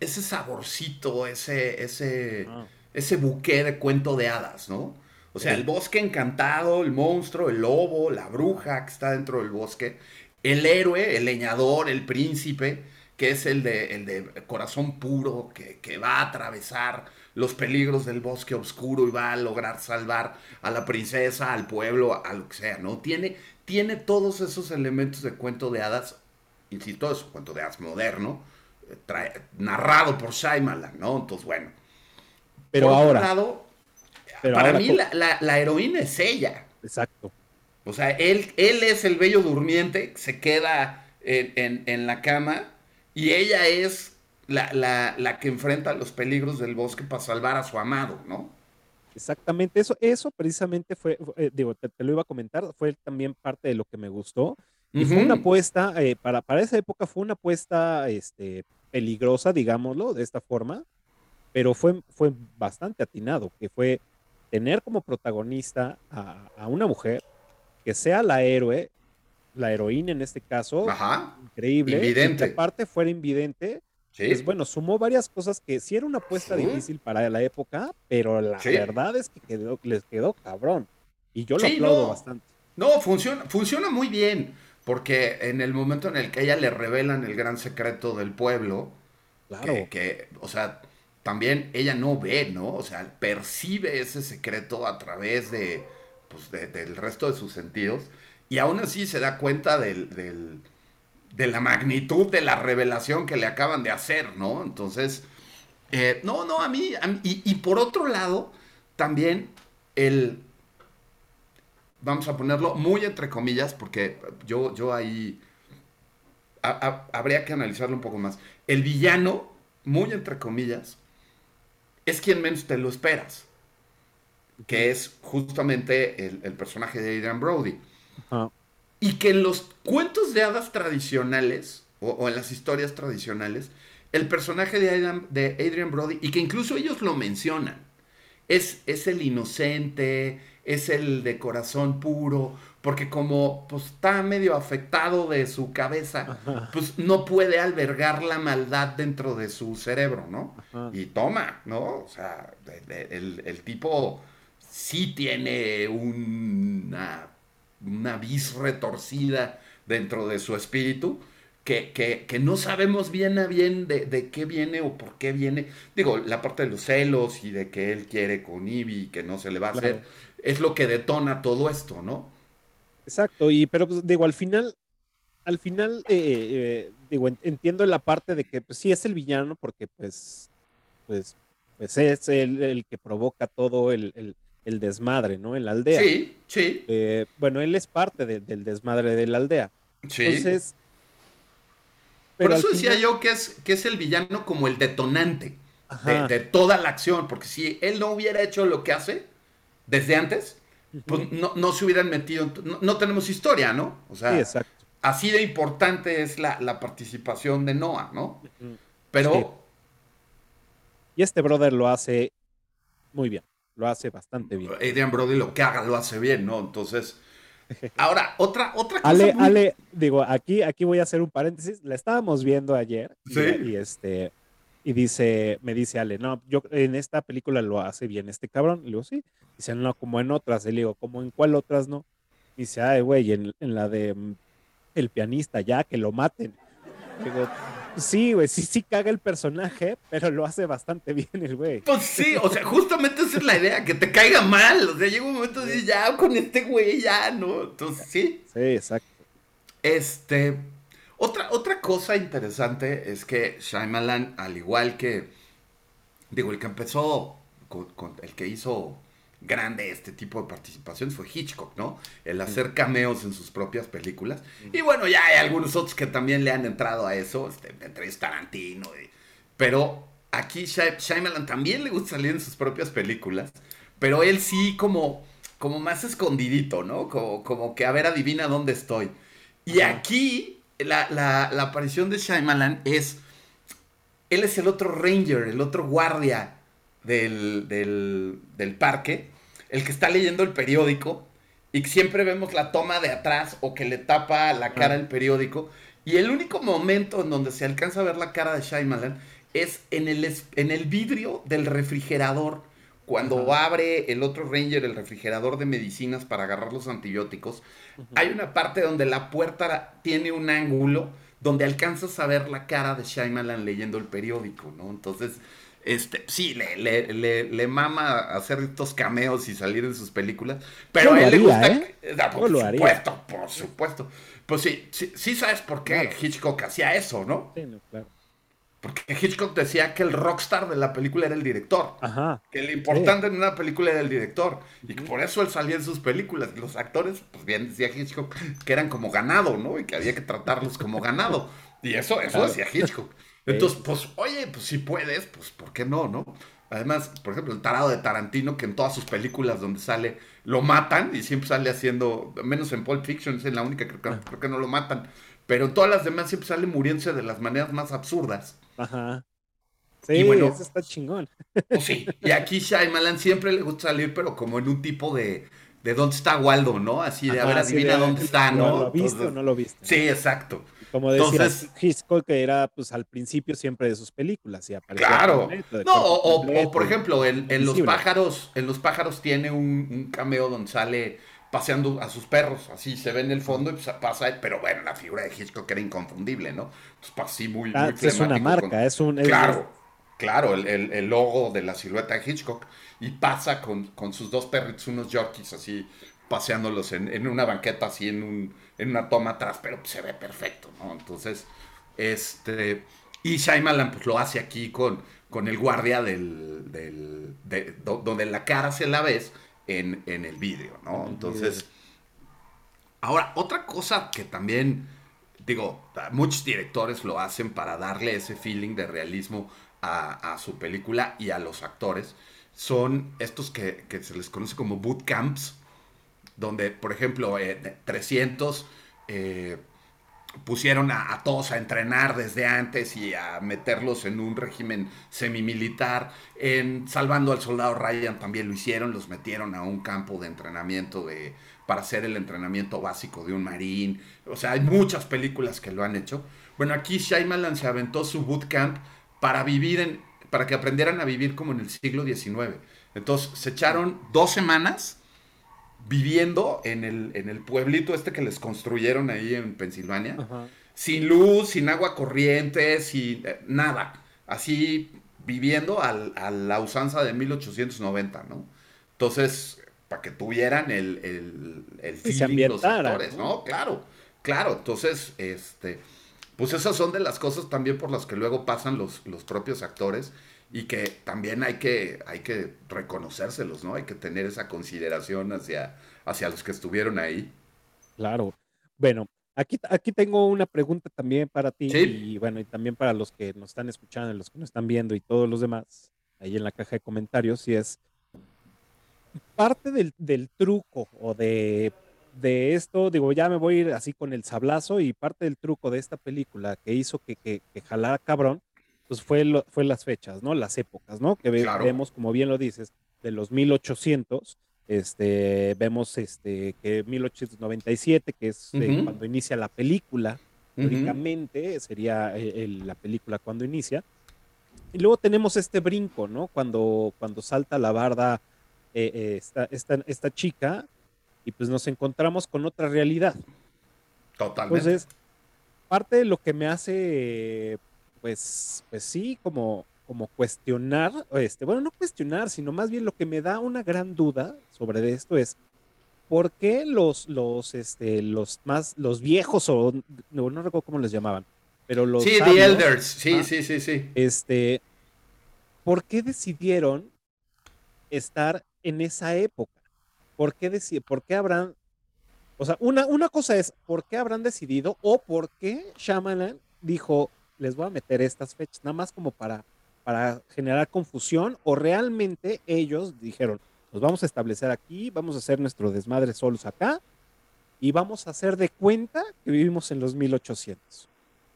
ese saborcito, ese, ese, ah. ese buque de cuento de hadas, ¿no? O sea, el bosque encantado, el monstruo, el lobo, la bruja que está dentro del bosque, el héroe, el leñador, el príncipe, que es el de, el de corazón puro, que, que, va a atravesar los peligros del bosque oscuro y va a lograr salvar a la princesa, al pueblo, a lo que sea, ¿no? Tiene, tiene todos esos elementos de cuento de hadas, insisto, es un cuento de hadas moderno, eh, trae, narrado por Shyamalan, ¿no? Entonces, bueno. Pero por ahora... Lado, pero para ahora, mí la, la, la heroína es ella. Exacto. O sea, él, él es el bello durmiente, se queda en, en, en la cama y ella es la, la, la, que enfrenta los peligros del bosque para salvar a su amado, ¿no? Exactamente, eso, eso precisamente fue, eh, digo, te, te, lo iba a comentar, fue también parte de lo que me gustó. Y uh -huh. fue una apuesta, eh, para, para esa época fue una apuesta este, peligrosa, digámoslo, de esta forma, pero fue, fue bastante atinado, que fue tener como protagonista a, a una mujer que sea la héroe, la heroína en este caso, Ajá. increíble, invidente. que aparte fuera invidente, sí. pues bueno, sumó varias cosas que sí era una apuesta sí. difícil para la época, pero la sí. verdad es que quedó, les quedó cabrón. Y yo lo aplaudo no. bastante. No, funciona, funciona muy bien, porque en el momento en el que ella le revelan el gran secreto del pueblo, claro. que, que o sea, también ella no ve, ¿no? O sea, percibe ese secreto a través de pues, de, del resto de sus sentidos, y aún así se da cuenta del, del, de la magnitud de la revelación que le acaban de hacer, ¿no? Entonces, eh, no, no, a mí, a mí y, y, por otro lado, también el, vamos a ponerlo muy entre comillas, porque yo, yo ahí a, a, habría que analizarlo un poco más. El villano, muy entre comillas, es quien menos te lo esperas que es justamente el, el personaje de Adrian Brody. Y que en los cuentos de hadas tradicionales, o, o, en las historias tradicionales, el personaje de Adrian, de Adrian Brody, y que incluso ellos lo mencionan, es, es el inocente, es el de corazón puro, porque como pues, está medio afectado de su cabeza, pues no puede albergar la maldad dentro de su cerebro, ¿no? Y toma, ¿no? O sea, el, el tipo sí tiene una, una vis retorcida dentro de su espíritu. Que, que, no sabemos bien a bien de, qué viene o por qué viene. Digo, la parte de los celos y de que él quiere con Ivy y que no se le va a hacer, es lo que detona todo esto, ¿no? Exacto, y pero pues, digo, al final, al final, eh, eh, digo, entiendo la parte de que pues, sí es el villano porque pues, pues, pues es el, el que provoca todo el, el desmadre, ¿no? En la aldea. Sí, sí. Eh, bueno, él es parte del desmadre de la aldea. Sí. Entonces. Por eso decía yo que es, que es el villano como el detonante de, toda la acción, porque si él no hubiera hecho lo que hace desde antes, pues no, se hubieran metido, no, tenemos historia, ¿no? O sea, así de importante es la, participación de Noah, ¿no? Pero... Y este brother lo hace muy bien lo hace bastante bien. Adrian Brody lo que haga lo hace bien, ¿no? Entonces, ahora, otra, otra cosa. Ale, Ale, digo, aquí, aquí voy a hacer un paréntesis. La estábamos viendo ayer. ¿Sí? Y, y, y dice, me dice Ale, no, yo en esta película lo hace bien este cabrón. Y le digo, sí. Dice, no, como en otras. Y le digo, ¿como en cuál otras no? dice, ay, güey, en, en la de mm, el pianista, ya, que lo maten. Digo, Sí, güey, sí, sí caga el personaje, pero lo hace bastante bien el güey. Pues sí, o sea, justamente esa es la idea, que te caiga mal. O sea, llega un momento de ya con este güey, ya, ¿no? Entonces, sí. Sí, exacto. Este. Otra, otra cosa interesante es que Shyamalan, al igual que. Digo, el que empezó. con el que hizo grande este tipo de participaciones fue Hitchcock, ¿no? El hacer cameos en sus propias películas. Y bueno, ya hay algunos otros que también le han entrado a eso, este, entre Tarantino. pero aquí Shyamalan también le gusta salir en sus propias películas, pero él sí como, como más escondidito, ¿no? Como, como que a ver, adivina dónde estoy. Y aquí la, la, aparición de Shyamalan es, él es el otro ranger, el otro guardia del, del, parque, el que está leyendo el periódico y siempre vemos la toma de atrás o que le tapa la cara el periódico. Y el único momento en donde se alcanza a ver la cara de Shyamalan es en el, en el vidrio del refrigerador. Cuando abre el otro Ranger el refrigerador de medicinas para agarrar los antibióticos, hay una parte donde la puerta tiene un ángulo donde alcanzas a ver la cara de Shyamalan leyendo el periódico, ¿no? Entonces, este, sí, le, le, le, mama hacer estos cameos y salir en sus películas. Pero a él le gusta. ¿eh? Por supuesto, por supuesto. Pues sí, sí, sabes por qué Hitchcock hacía eso, ¿no? Sí, claro. Porque Hitchcock decía que el rockstar de la película era el director. Ajá. Que lo importante en una película era el director. Y que por eso él salía en sus películas. Los actores, pues bien decía Hitchcock, que eran como ganado, ¿no? Y que había que tratarlos como ganado. Y eso, eso decía Hitchcock. Entonces, pues, oye, pues si puedes, pues, ¿por qué no, no? Además, por ejemplo, el tarado de Tarantino, que en todas sus películas donde sale, lo matan y siempre sale haciendo, menos en Pulp Fiction, es la única, creo que, ah. creo que no lo matan, pero en todas las demás siempre sale muriéndose de las maneras más absurdas. Ajá. Sí, bueno, eso está chingón. Pues sí, y aquí Shyamalan siempre le gusta salir, pero como en un tipo de, de ¿dónde está Waldo, no? Así de, a ver, adivina dónde está, ¿no? ¿Lo viste o no lo viste? Sí, exacto. Como decía Hitchcock, que era pues al principio siempre de sus películas. Y claro. no, o, por ejemplo, en, Los Pájaros, en Los Pájaros tiene un, cameo donde sale paseando a sus perros, así se ve en el fondo y pues, pasa, pero bueno, la figura de Hitchcock era inconfundible, ¿no? Pues así muy, ah, Es una marca, es un... claro, claro, el, logo de la silueta de Hitchcock y pasa con, con sus dos perritos, unos Yorkies así, paseándolos en, en una banqueta así en un en una toma atrás, pero se ve perfecto, ¿no? Entonces, este, y Shyamalan pues lo hace aquí con, con el guardia del, del de, donde la cara se la ves en, en el vídeo, ¿no? Entonces, ahora, otra cosa que también, digo, muchos directores lo hacen para darle ese feeling de realismo a, a su película y a los actores, son estos que, que se les conoce como bootcamps, donde, por ejemplo, 300 eh, eh, pusieron a, todos a entrenar desde antes y a meterlos en un régimen semimilitar. En Salvando al Soldado Ryan también lo hicieron, los metieron a un campo de entrenamiento de, para hacer el entrenamiento básico de un marín. O sea, hay muchas películas que lo han hecho. Bueno, aquí Shyamalan se aventó su bootcamp para vivir en, para que aprendieran a vivir como en el siglo XIX. Entonces se echaron dos semanas viviendo en el, en el pueblito este que les construyeron ahí en Pensilvania, sin luz, sin agua corriente, sin eh, nada, así viviendo al, a la usanza de 1890, ¿no? Entonces, para que tuvieran el, el, el feeling los actores, ¿no? Claro, claro, entonces, este, pues esas son de las cosas también por las que luego pasan los, los propios actores y que también hay que, hay que reconocérselos, ¿no? Hay que tener esa consideración hacia, hacia los que estuvieron ahí. Claro. Bueno, aquí, aquí tengo una pregunta también para ti y bueno, y también para los que nos están escuchando, los que nos están viendo y todos los demás, ahí en la caja de comentarios, si es parte del, del truco o de, de, esto, digo, ya me voy a ir así con el sablazo y parte del truco de esta película que hizo que, que, que jalara cabrón pues fue, lo, fue las fechas, ¿no? Las épocas, ¿no? Que vemos, como bien lo dices, de los 1800, este, vemos este, que 1897, que es cuando inicia la película, únicamente sería eh, la película cuando inicia. Y luego tenemos este brinco, ¿no? Cuando, cuando salta la barda eh, eh, esta, esta, esta, chica y pues nos encontramos con otra realidad. Totalmente. Entonces, parte de lo que me hace pues, pues sí, como, como cuestionar, este, bueno, no cuestionar, sino más bien lo que me da una gran duda sobre esto es, ¿por qué los, los, este, los más, los viejos, o no, no recuerdo cómo les llamaban, pero los... Sí, the elders, sí, sí, sí, sí. Este, ¿por qué decidieron estar en esa época? ¿Por qué, por qué habrán, o sea, una, una cosa es, ¿por qué habrán decidido o por qué Shyamalan dijo, les voy a meter estas fechas, nada más como para, para generar confusión, o realmente ellos dijeron, nos vamos a establecer aquí, vamos a hacer nuestro desmadre solos acá, y vamos a hacer de cuenta que vivimos en los 1800.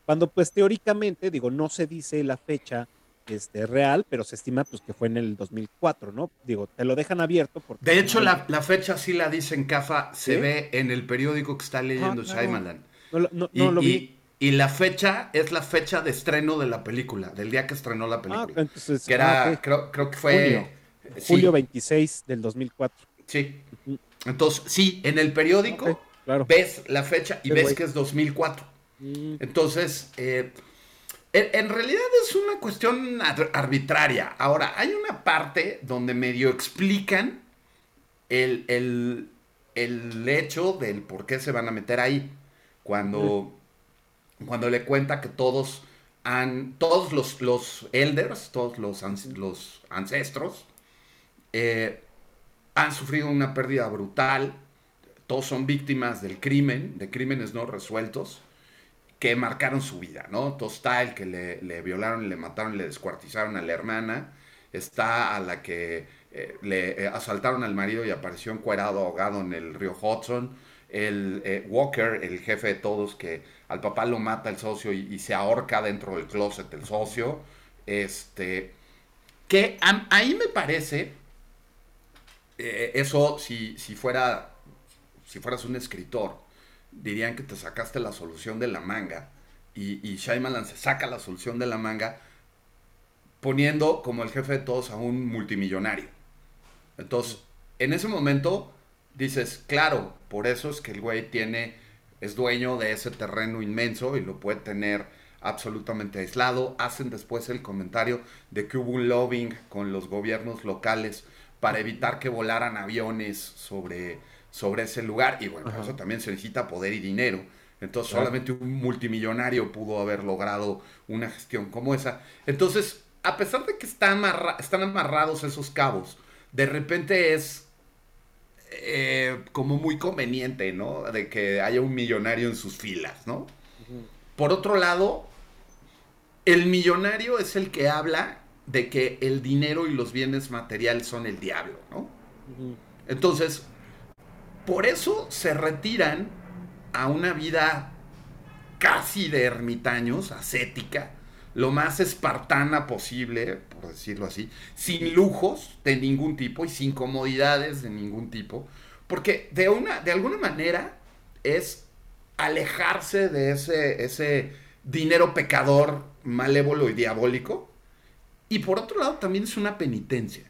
Cuando pues teóricamente, digo, no se dice la fecha este, real, pero se estima pues que fue en el 2004, ¿no? Digo, te lo dejan abierto porque... De hecho, la, fecha sí la dicen CAFA, se ve en el periódico que está leyendo ah, No, no, lo vi. Y la fecha es la fecha de estreno de la película, del día que estrenó la película. Ah, entonces, que era, ah, creo, creo, que fue... Julio, 26 del 2004. Sí. Entonces, sí, en el periódico ves la fecha y ves que es 2004. Mm. Entonces, eh, en, realidad es una cuestión arbitraria. Ahora, hay una parte donde medio explican el, el, el hecho del por qué se van a meter ahí. Cuando cuando le cuenta que todos han, todos los, los elders, todos los, los ancestros, eh, han sufrido una pérdida brutal, todos son víctimas del crimen, de crímenes no resueltos, que marcaron su vida, ¿no? Está el que le, le violaron, le mataron, le descuartizaron a la hermana, está a la que eh, le eh, asaltaron al marido y apareció encuerado, ahogado en el río Hudson, el Walker, el jefe de todos, que al papá lo mata el socio y, se ahorca dentro del closet el socio. Este, que ahí me parece, eh, eso si, si, fuera, si fueras un escritor, dirían que te sacaste la solución de la manga y, y Shyamalan se saca la solución de la manga poniendo como el jefe de todos a un multimillonario. Entonces, en ese momento dices, claro, por eso es que el güey tiene es dueño de ese terreno inmenso y lo puede tener absolutamente aislado. Hacen después el comentario de que hubo un lobbying con los gobiernos locales para evitar que volaran aviones sobre, sobre ese lugar. Y bueno, eso también se necesita poder y dinero. Entonces solamente un multimillonario pudo haber logrado una gestión como esa. Entonces, a pesar de que están amarrados esos cabos, de repente es eh, como muy conveniente, ¿no? De que haya un millonario en sus filas, ¿no? Por otro lado, el millonario es el que habla de que el dinero y los bienes materiales son el diablo, ¿no? Entonces, por eso se retiran a una vida casi de ermitaños, ascética, lo más espartana posible, por decirlo así, sin lujos de ningún tipo y sin comodidades de ningún tipo, porque de, una, de alguna manera es alejarse de ese, ese dinero pecador, malévolo y diabólico, y por otro lado también es una penitencia.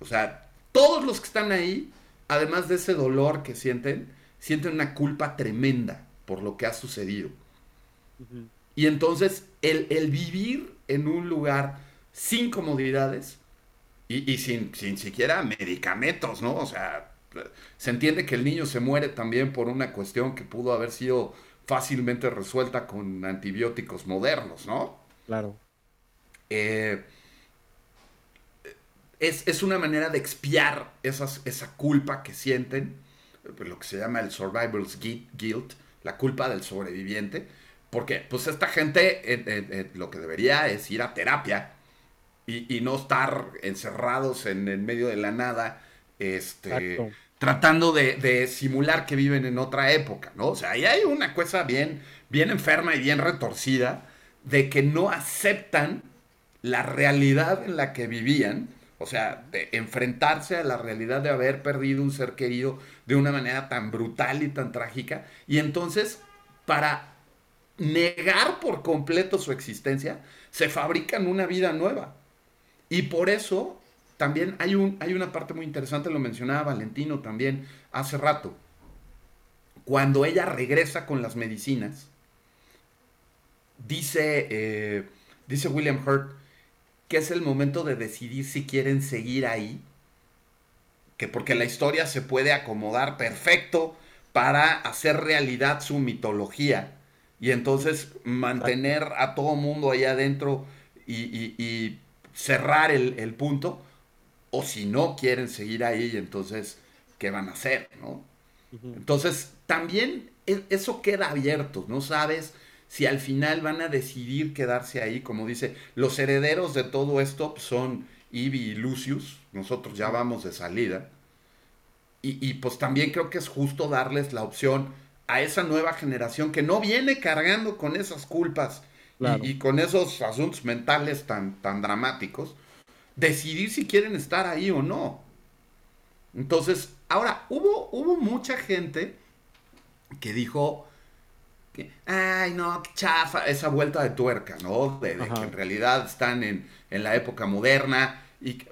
O sea, todos los que están ahí, además de ese dolor que sienten, sienten una culpa tremenda por lo que ha sucedido. Y entonces el, vivir en un lugar sin comodidades y, sin, sin, siquiera medicamentos, ¿no? O sea, se entiende que el niño se muere también por una cuestión que pudo haber sido fácilmente resuelta con antibióticos modernos, ¿no? Claro. Eh, es, es, una manera de expiar esas, esa culpa que sienten, lo que se llama el survivor's guilt, la culpa del sobreviviente, porque pues esta gente lo que debería es ir a terapia y, no estar encerrados en el medio de la nada, este, tratando de, simular que viven en otra época, ¿no? O sea, ahí hay una cosa bien, bien enferma y bien retorcida de que no aceptan la realidad en la que vivían, o sea, de enfrentarse a la realidad de haber perdido un ser querido de una manera tan brutal y tan trágica, y entonces, para negar por completo su existencia, se fabrican una vida nueva. Y por eso también hay, un, hay una parte muy interesante, lo mencionaba Valentino también hace rato. Cuando ella regresa con las medicinas, dice, eh, dice William Hurt que es el momento de decidir si quieren seguir ahí, que porque la historia se puede acomodar perfecto para hacer realidad su mitología y entonces mantener a todo mundo ahí adentro y, cerrar el, punto, o si no quieren seguir ahí, entonces, ¿qué van a hacer? ¿no? Entonces, también e, eso queda abierto, no sabes si al final van a decidir quedarse ahí, como dice, los herederos de todo esto son Ivy y Lucius, nosotros ya vamos de salida, y, y pues también creo que es justo darles la opción, a esa nueva generación que no viene cargando con esas culpas y, con esos asuntos mentales tan, tan dramáticos, decidir si quieren estar ahí o no. Entonces, ahora, hubo, hubo mucha gente que dijo que, ay, no, qué chafa, esa vuelta de tuerca, ¿no? De, que en realidad están en, la época moderna y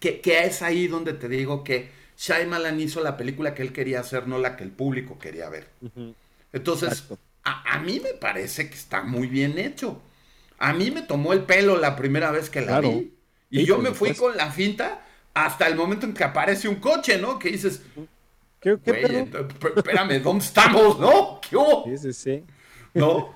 que, que es ahí donde te digo que Shyamalan hizo la película que él quería hacer, no la que el público quería ver. Entonces, a, mí me parece que está muy bien hecho. A mí me tomó el pelo la primera vez que la vi. Y yo me fui con la finta hasta el momento en que aparece un coche, ¿no? Que dices, ¿Qué, qué espérame, ¿dónde estamos? ¿No? ¿Qué Sí, sí, sí. ¿No?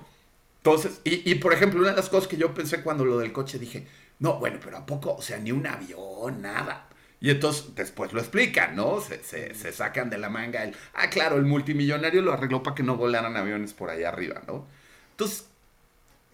Entonces, y, y, por ejemplo, una de las cosas que yo pensé cuando lo del coche, dije, no, bueno, pero ¿a poco? O sea, ni un avión, nada. Y entonces después lo explican, ¿no? Se, sacan de la manga el, ah, claro, el multimillonario lo arregló para que no volaran aviones por allá arriba, ¿no? Entonces,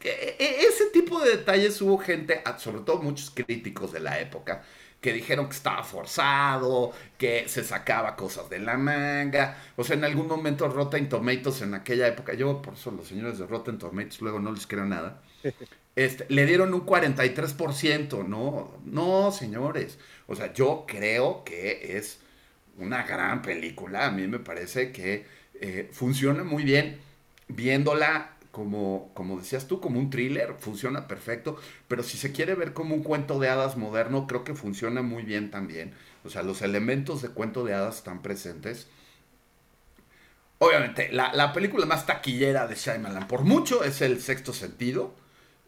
e, e, ese tipo de detalles hubo gente, ah, sobre todo muchos críticos de la época, que dijeron que estaba forzado, que se sacaba cosas de la manga. O sea, en algún momento Rotten Tomatoes en aquella época, yo por eso los señores de Rotten Tomatoes luego no les creo nada, este, le dieron un 43%, ¿no? No, señores. O sea, yo creo que es una gran película. A mí me parece que eh, funciona muy bien viéndola como, como decías tú, como un thriller, funciona perfecto, pero si se quiere ver como un cuento de hadas moderno, creo que funciona muy bien también. O sea, los elementos de cuento de hadas están presentes. Obviamente, la, película más taquillera de Shyamalan, por mucho, es El Sexto Sentido.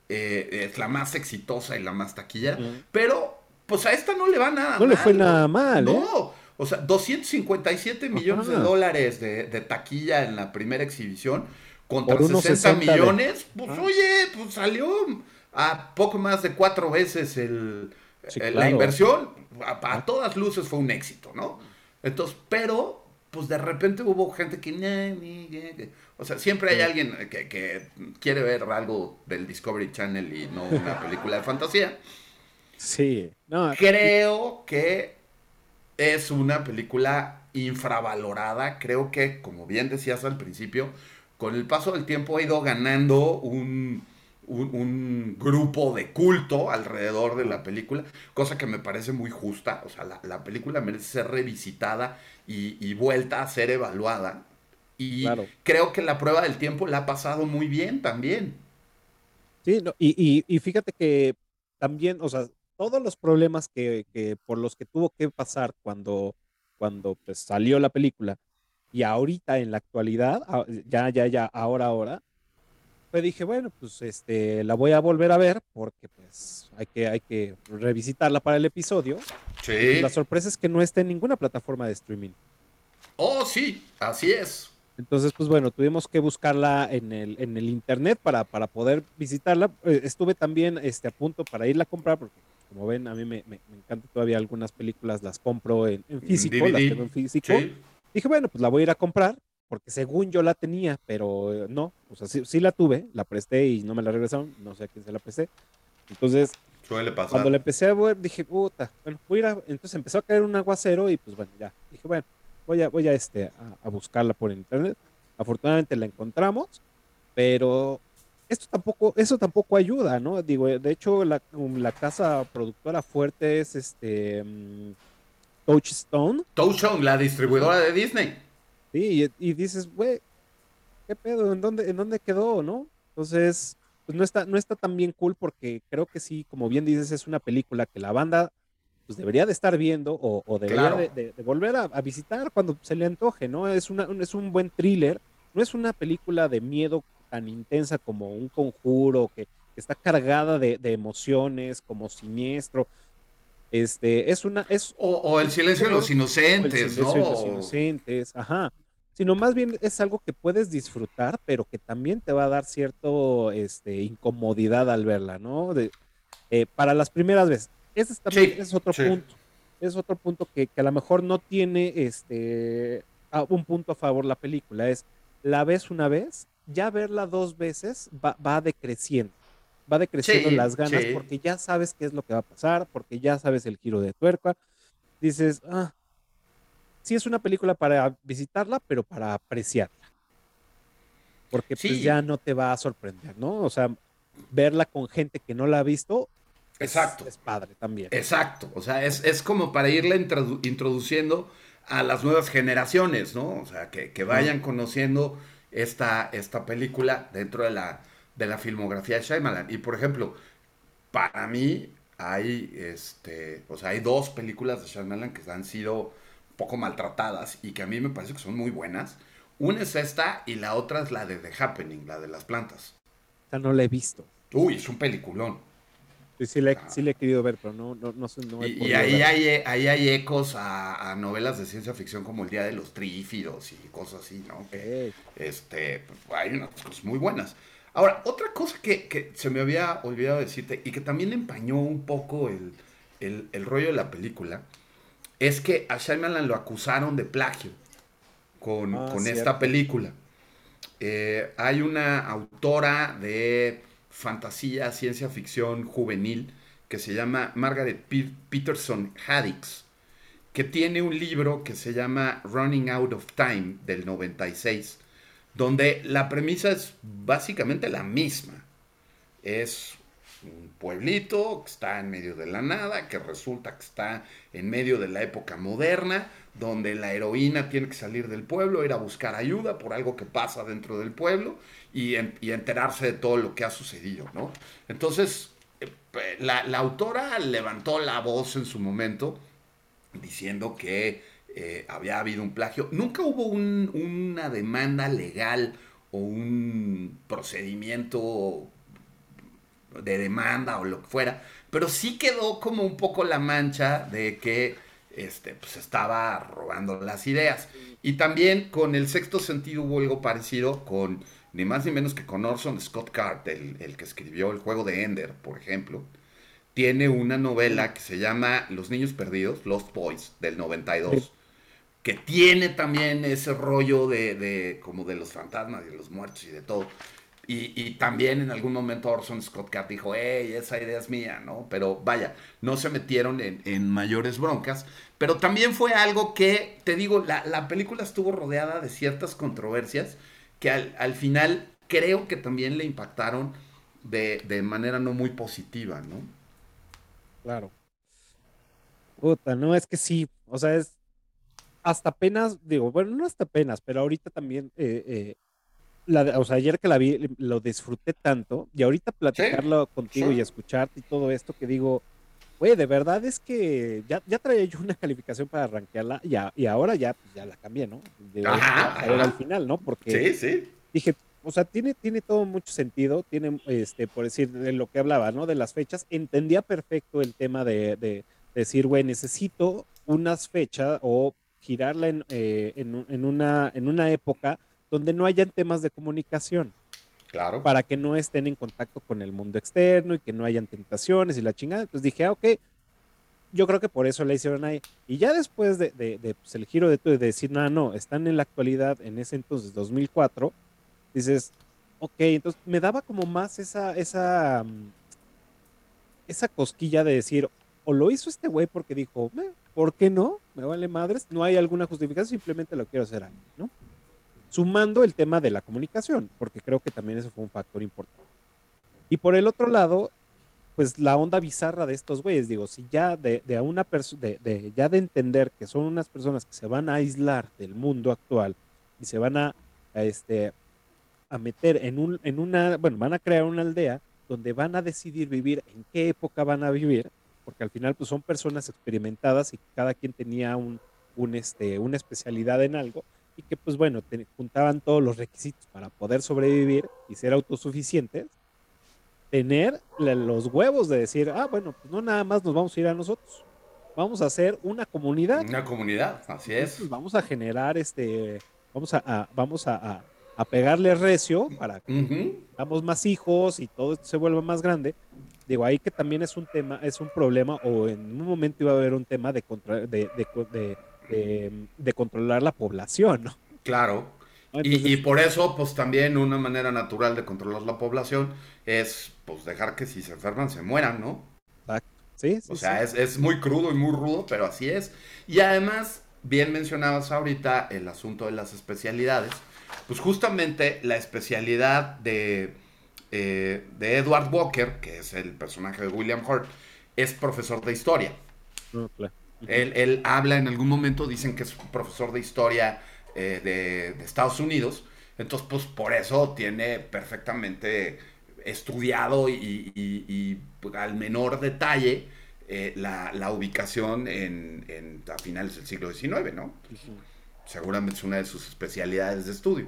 Eh, es la más exitosa y la más taquillera, pero pues a esta no le va nada No le fue nada mal. ¿eh? No, o sea, 257 millones de dólares de, taquilla en la primera exhibición contra 60, millones. Pues oye, pues salió a poco más de cuatro veces el, eh, la inversión. A, todas luces fue un éxito, ¿no? Entonces, pero pues de repente hubo gente que... O sea, siempre hay alguien que, que, quiere ver algo del Discovery Channel y no una película de fantasía. Sí, no, creo que es una película infravalorada. Creo que, como bien decías al principio, con el paso del tiempo ha ido ganando un, un, grupo de culto alrededor de la película, cosa que me parece muy justa. O sea, la, película merece ser revisitada y, vuelta a ser evaluada. Y creo que la prueba del tiempo la ha pasado muy bien también. Sí, y, fíjate que también, o sea, todos los problemas que, por los que tuvo que pasar cuando, cuando pues, salió la película y ahorita en la actualidad, ya, ya, ya, ahora, ahora, dije, bueno, pues este, la voy a volver a ver porque pues hay que, hay que revisitarla para el episodio. Sí. la sorpresa es que no está en ninguna plataforma de streaming. Oh, sí, así es. Entonces, pues bueno, tuvimos que buscarla en el, en el internet para, para poder visitarla. Eh, estuve también este, a punto para irla a comprar, porque como ven, a mí me, me, encanta todavía algunas películas, las compro en, físico, las tengo en físico. Dije, bueno, pues la voy a ir a comprar, porque según yo la tenía, pero eh, no, o sea, sí, la tuve, la presté y no me la regresaron, no sé a quién se la presté. Entonces, cuando la empecé a ver, dije, puta, bueno, voy a ir a... Entonces empezó a caer un aguacero y pues bueno, ya, dije, bueno, voy a, voy a, este, a, buscarla por internet. Afortunadamente la encontramos, pero esto tampoco, eso tampoco ayuda, ¿no? Digo, de hecho, la, la casa productora fuerte es este um, Touchstone. Touchstone, la distribuidora de Disney. Sí, y, dices, güey, ¿qué pedo? ¿En dónde, ¿En dónde quedó, no? Entonces, pues no está, no está tan bien cool porque creo que sí, como bien dices, es una película que la banda pues debería de estar viendo o, debería de, volver a, visitar cuando se le antoje, ¿no? Es, una, es un buen thriller, no es una película de miedo tan intensa como un conjuro que, está cargada de, emociones, como siniestro. Este, es una, es, o, el silencio de los inocentes, ¿no? los inocentes, ajá. Sino más bien es algo que puedes disfrutar, pero que también te va a dar cierto este, incomodidad al verla, ¿no? De, eh, para las primeras veces. Ese también es otro punto. Es otro punto que, a lo mejor no tiene este un punto a favor la película. Es la ves una vez, ya verla dos veces va, va decreciendo. Va decreciendo las ganas porque ya sabes qué es lo que va a pasar, porque ya sabes el giro de tuerca. Dices, ah, sí es una película para visitarla, pero para apreciarla. Porque pues ya no te va a sorprender, ¿no? O sea, verla con gente que no la ha visto Exacto. Es, padre también. Exacto. O sea, es, como para irla introduciendo a las nuevas generaciones, ¿no? O sea, que, vayan conociendo esta, esta película dentro de la, de la filmografía de Shyamalan. Y por ejemplo, para mí hay, este, o sea, hay dos películas de Shyamalan que han sido poco maltratadas y que a mí me parece que son muy buenas. Una es esta y la otra es la de The Happening, la de las plantas. Esta no la he visto. Uy, es un peliculón. Sí, le, he querido ver, pero no, no, no, no Y, ahí, hay, ahí hay ecos a, novelas de ciencia ficción como El Día de los Trífidos y cosas así, ¿no? Este, hay unas cosas muy buenas. Ahora, otra cosa que, se me había olvidado decirte y que también empañó un poco el, rollo de la película es que a Shyamalan lo acusaron de plagio con, ah, esta película. Eh, hay una autora de fantasía, ciencia ficción juvenil que se llama Margaret Peterson Haddix, que tiene un libro que se llama Running Out of Time del 96, donde la premisa es básicamente la misma. Es un pueblito que está en medio de la nada, que resulta que está en medio de la época moderna, donde la heroína tiene que salir del pueblo, ir a buscar ayuda por algo que pasa dentro del pueblo y, enterarse de todo lo que ha sucedido, ¿no? Entonces, eh, la, autora levantó la voz en su momento diciendo que eh, había habido un plagio. Nunca hubo una demanda legal o un procedimiento de demanda o lo que fuera, pero sí quedó como un poco la mancha de que este, pues estaba robando las ideas. Y también con el sexto sentido hubo algo parecido con ni más ni menos que con Orson Scott Card, el, que escribió el juego de Ender, por ejemplo. Tiene una novela que se llama Los Niños Perdidos, Lost Boys, del 92, que tiene también ese rollo de, de, como de los fantasmas y de los muertos y de todo. Y, también en algún momento Orson Scott Card dijo, hey, esa idea es mía, ¿no? Pero vaya, no se metieron en, mayores broncas. Pero también fue algo que, te digo, la, película estuvo rodeada de ciertas controversias que al, final creo que también le impactaron de, de manera no muy positiva, ¿no? Claro. Puta, no, es que sí, o sea, es hasta apenas, digo, bueno, no hasta apenas, pero ahorita también, eh, eh, la, o sea, ayer que la vi, lo disfruté tanto, y ahorita platicarlo contigo y escucharte y todo esto, que digo, güey, de verdad es que ya, ya traía yo una calificación para arranquearla, y, y ahora ya, pues, ya la cambié, ¿no? De, al final, ¿no? Porque sí, sí. dije, o sea, tiene, tiene todo mucho sentido, tiene, este, por decir, de lo que hablaba, ¿no? De las fechas, entendía perfecto el tema de, de decir, güey, necesito unas fechas o girarla eh, en, en, una, en una época donde no hayan temas de comunicación. Claro. Para que no estén en contacto con el mundo externo y que no hayan tentaciones y la chingada. Entonces dije, ah, ok, yo creo que por eso la hicieron ahí. Y ya después de, de, pues, el giro de, de decir, no, no, están en la actualidad, en ese entonces, 2004, dices, ok, entonces me daba como más esa, esa, mm, esa cosquilla de decir, o lo hizo este güey porque dijo, ¿por qué no? Me vale madres, no hay alguna justificación, simplemente lo quiero hacer ahí, ¿no? Sumando el tema de la comunicación, porque creo que también eso fue un factor importante. Y por el otro lado, pues la onda bizarra de estos güeyes, digo, si ya de, de una de, ya de entender que son unas personas que se van a aislar del mundo actual y se van a, a este, a meter en, un, en una, bueno, van a crear una aldea donde van a decidir vivir en qué época van a vivir, porque al final pues son personas experimentadas y cada quien tenía un, un, este, una especialidad en algo y que pues bueno, juntaban todos los requisitos para poder sobrevivir y ser autosuficientes, tener los huevos de decir, ah, bueno, pues no nada más nos vamos a ir a nosotros, vamos a hacer una comunidad. Una comunidad, así es. vamos a generar este, vamos a, vamos a, a, pegarle recio para que tengamos más hijos y todo esto se vuelva más grande Digo, ahí que también es un tema, es un problema, o en un momento iba a haber un tema de, de, de, controlar la población, ¿no? Claro. y, por eso, pues también una manera natural de controlar la población es, pues, dejar que si se enferman se mueran, ¿no? Exacto. Sí, o sea, Es, es muy crudo y muy rudo, pero así es. Y además, bien mencionabas ahorita el asunto de las especialidades. Pues justamente la especialidad de eh, de Edward Walker, que es el personaje de William Hurt, es profesor de historia. Ah, él, habla en algún momento, dicen que es profesor de historia eh, de, Estados Unidos, entonces pues por eso tiene perfectamente estudiado y, al menor detalle eh, la, ubicación en, a finales del siglo XIX, ¿no? Seguramente es una de sus especialidades de estudio.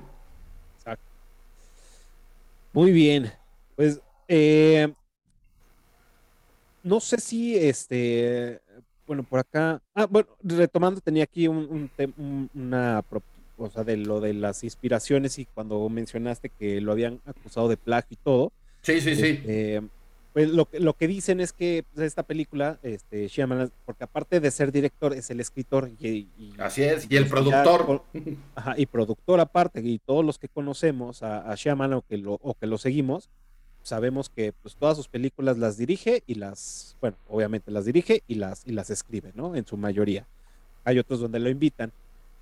Muy bien. Pues eh, no sé si este, bueno, por acá, ah, bueno, retomando, tenía aquí un, una, o sea, de lo de las inspiraciones y cuando mencionaste que lo habían acusado de plagio y todo. Sí, sí, sí. Este, pues lo, lo que dicen es que pues, esta película, este, Shyamalan, porque aparte de ser director, es el escritor y, así es, y el productor. ajá, y productor aparte, y todos los que conocemos a, a Shyamalan o que lo, o que lo seguimos, sabemos que pues todas sus películas las dirige y las, bueno, obviamente las dirige y las, y las escribe, ¿no? En su mayoría. Hay otros donde lo invitan.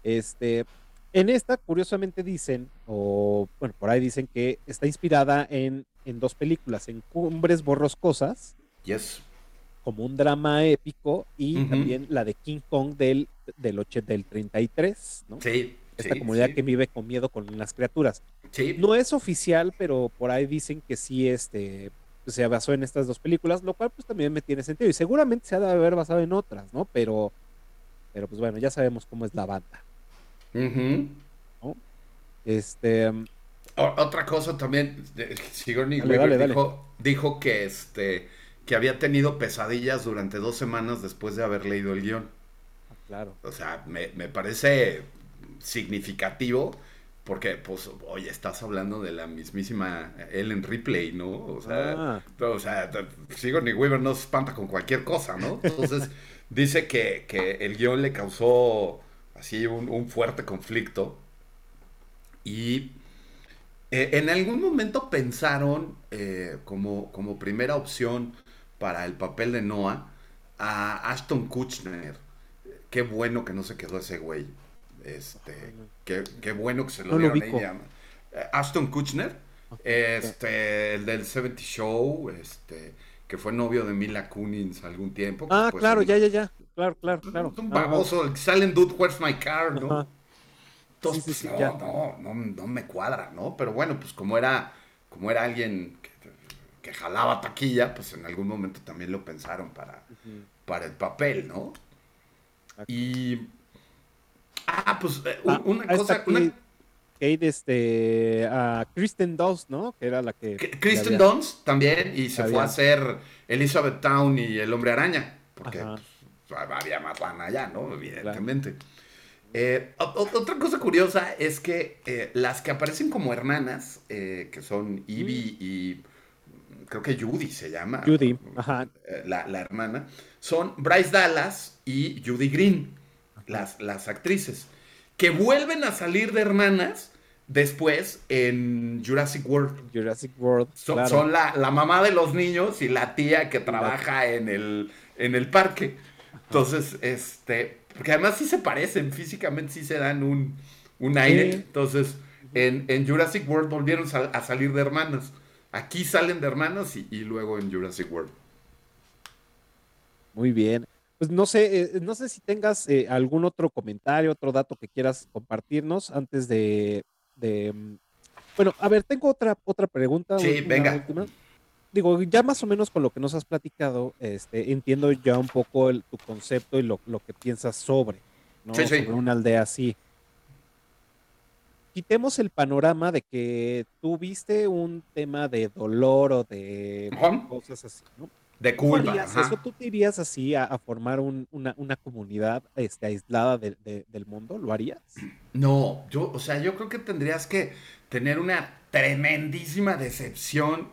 Este, en esta, curiosamente dicen, o bueno, por ahí dicen que está inspirada en, en dos películas, en Cumbres Borroscosas. Yes. Como un drama épico y también la de King Kong del, del, del 33, ¿no? Sí. Esta comunidad que vive con miedo con las criaturas. Sí. No es oficial, pero por ahí dicen que sí este, se basó en estas dos películas, lo cual pues también me tiene sentido. Y seguramente se ha de haber basado en otras, ¿no? Pero, pero pues bueno, ya sabemos cómo es la banda. Este. otra cosa también, Sigourney Weaver dijo, dijo, que este que había tenido pesadillas durante dos semanas después de haber leído el guion. Ah, claro. O sea, me, parece significativo porque, pues, oye, estás hablando de la mismísima Ellen Ripley, ¿no? O sea, ah. o sea Sigourney Weaver no se espanta con cualquier cosa, ¿no? Entonces, dice que, que el guion le causó así un, fuerte conflicto. Y eh, en algún momento pensaron eh, como, como primera opción para el papel de Noah a Ashton Kutcher. Qué bueno que no se quedó ese güey. Este, qué, bueno que se lo dieron a ella. Ashton Kutcher, este, el del 70 Show, este, que fue novio de Mila Kunis algún tiempo. Ah, pues, claro, un- ya, ya, ya. Claro, claro, claro. Un Ajá. baboso, el que sale en Dude, Where's My Car, ¿no? Ajá. Entonces, Sí, sí, sí, pues, no, no, no, no me cuadra, ¿no? Pero bueno, pues como era, como era alguien que, que jalaba taquilla, pues en algún momento también lo pensaron para, para el papel, ¿no? Y. Ah, pues eh, Ah, un- una cosa. una- Kate, este, a Kristen Dunst, ¿no? Que era la que... Kristen había- Dunst también, y se había- fue a hacer Elizabeth Town y El Hombre Araña, porque pues, había más lana allá, ¿no? Evidentemente. Eh, otra cosa curiosa es que eh, las que aparecen como hermanas, eh, que son Ivy y mm, creo que Judy se llama. Judy, ajá. la, la hermana, son Bryce Dallas y Judy Green, las, las actrices, que vuelven a salir de hermanas después en Jurassic World. Jurassic World, Son, claro. son la, la mamá de los niños y la tía que trabaja en el, en el parque. Entonces, este, porque además sí se parecen, físicamente sí se dan un, un aire. Sí. Entonces, en, en Jurassic World volvieron a salir de hermanas. Aquí salen de hermanas y, y luego en Jurassic World. Muy bien. Pues no sé, eh, no sé si tengas eh, algún otro comentario, otro dato que quieras compartirnos antes de, de, mm, Bueno, a ver, tengo otra, otra pregunta. Sí, una venga. última. Digo, ya más o menos con lo que nos has platicado, este, entiendo ya un poco el- tu concepto y lo, lo que piensas sobre, ¿no? Sí, sí. Sobre una aldea así. Quitemos el panorama de que tú viste un tema de dolor o de cosas así, ¿no? De ¿Tú culpa. harías eso? ¿Tú te irías así a, a formar un- una, una comunidad este, aislada de- de- del mundo? ¿Lo harías? No, yo, o sea, yo creo que tendrías que tener una tremendísima decepción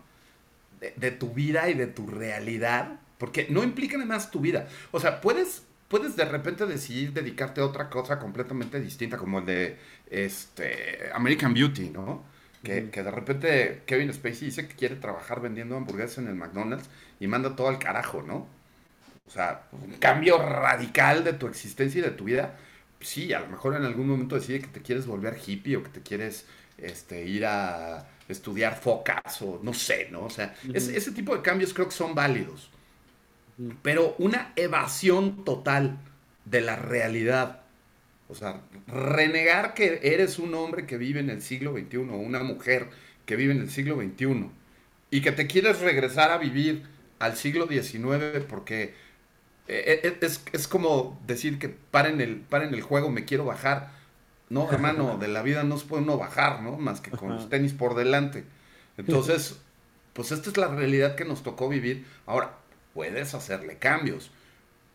de, de tu vida y de tu realidad, porque no implica nada más tu vida. O sea, puedes, puedes de repente decidir dedicarte a otra cosa completamente distinta, como el de este, American Beauty, ¿no? Que, de repente Kevin Spacey dice que quiere trabajar vendiendo hamburguesas en el McDonald's y manda todo al carajo, ¿no? O sea, un cambio radical de tu existencia y de tu vida. Sí, a lo mejor en algún momento decide que te quieres volver hippie o que te quieres este, ir a estudiar focas o no sé, ¿no? O sea, es- ese tipo de cambios creo que son válidos. Pero una evasión total de la realidad. O sea, renegar que eres un hombre que vive en el siglo XXI o una mujer que vive en el siglo XXI y que te quieres regresar a vivir al siglo XIX porque eh, eh, es, es como decir que paren el, paren el juego, me quiero bajar. No, hermano, de la vida no se puede uno bajar, ¿no? Más que con los tenis por delante. Entonces, pues esta es la realidad que nos tocó vivir. Ahora, puedes hacerle cambios,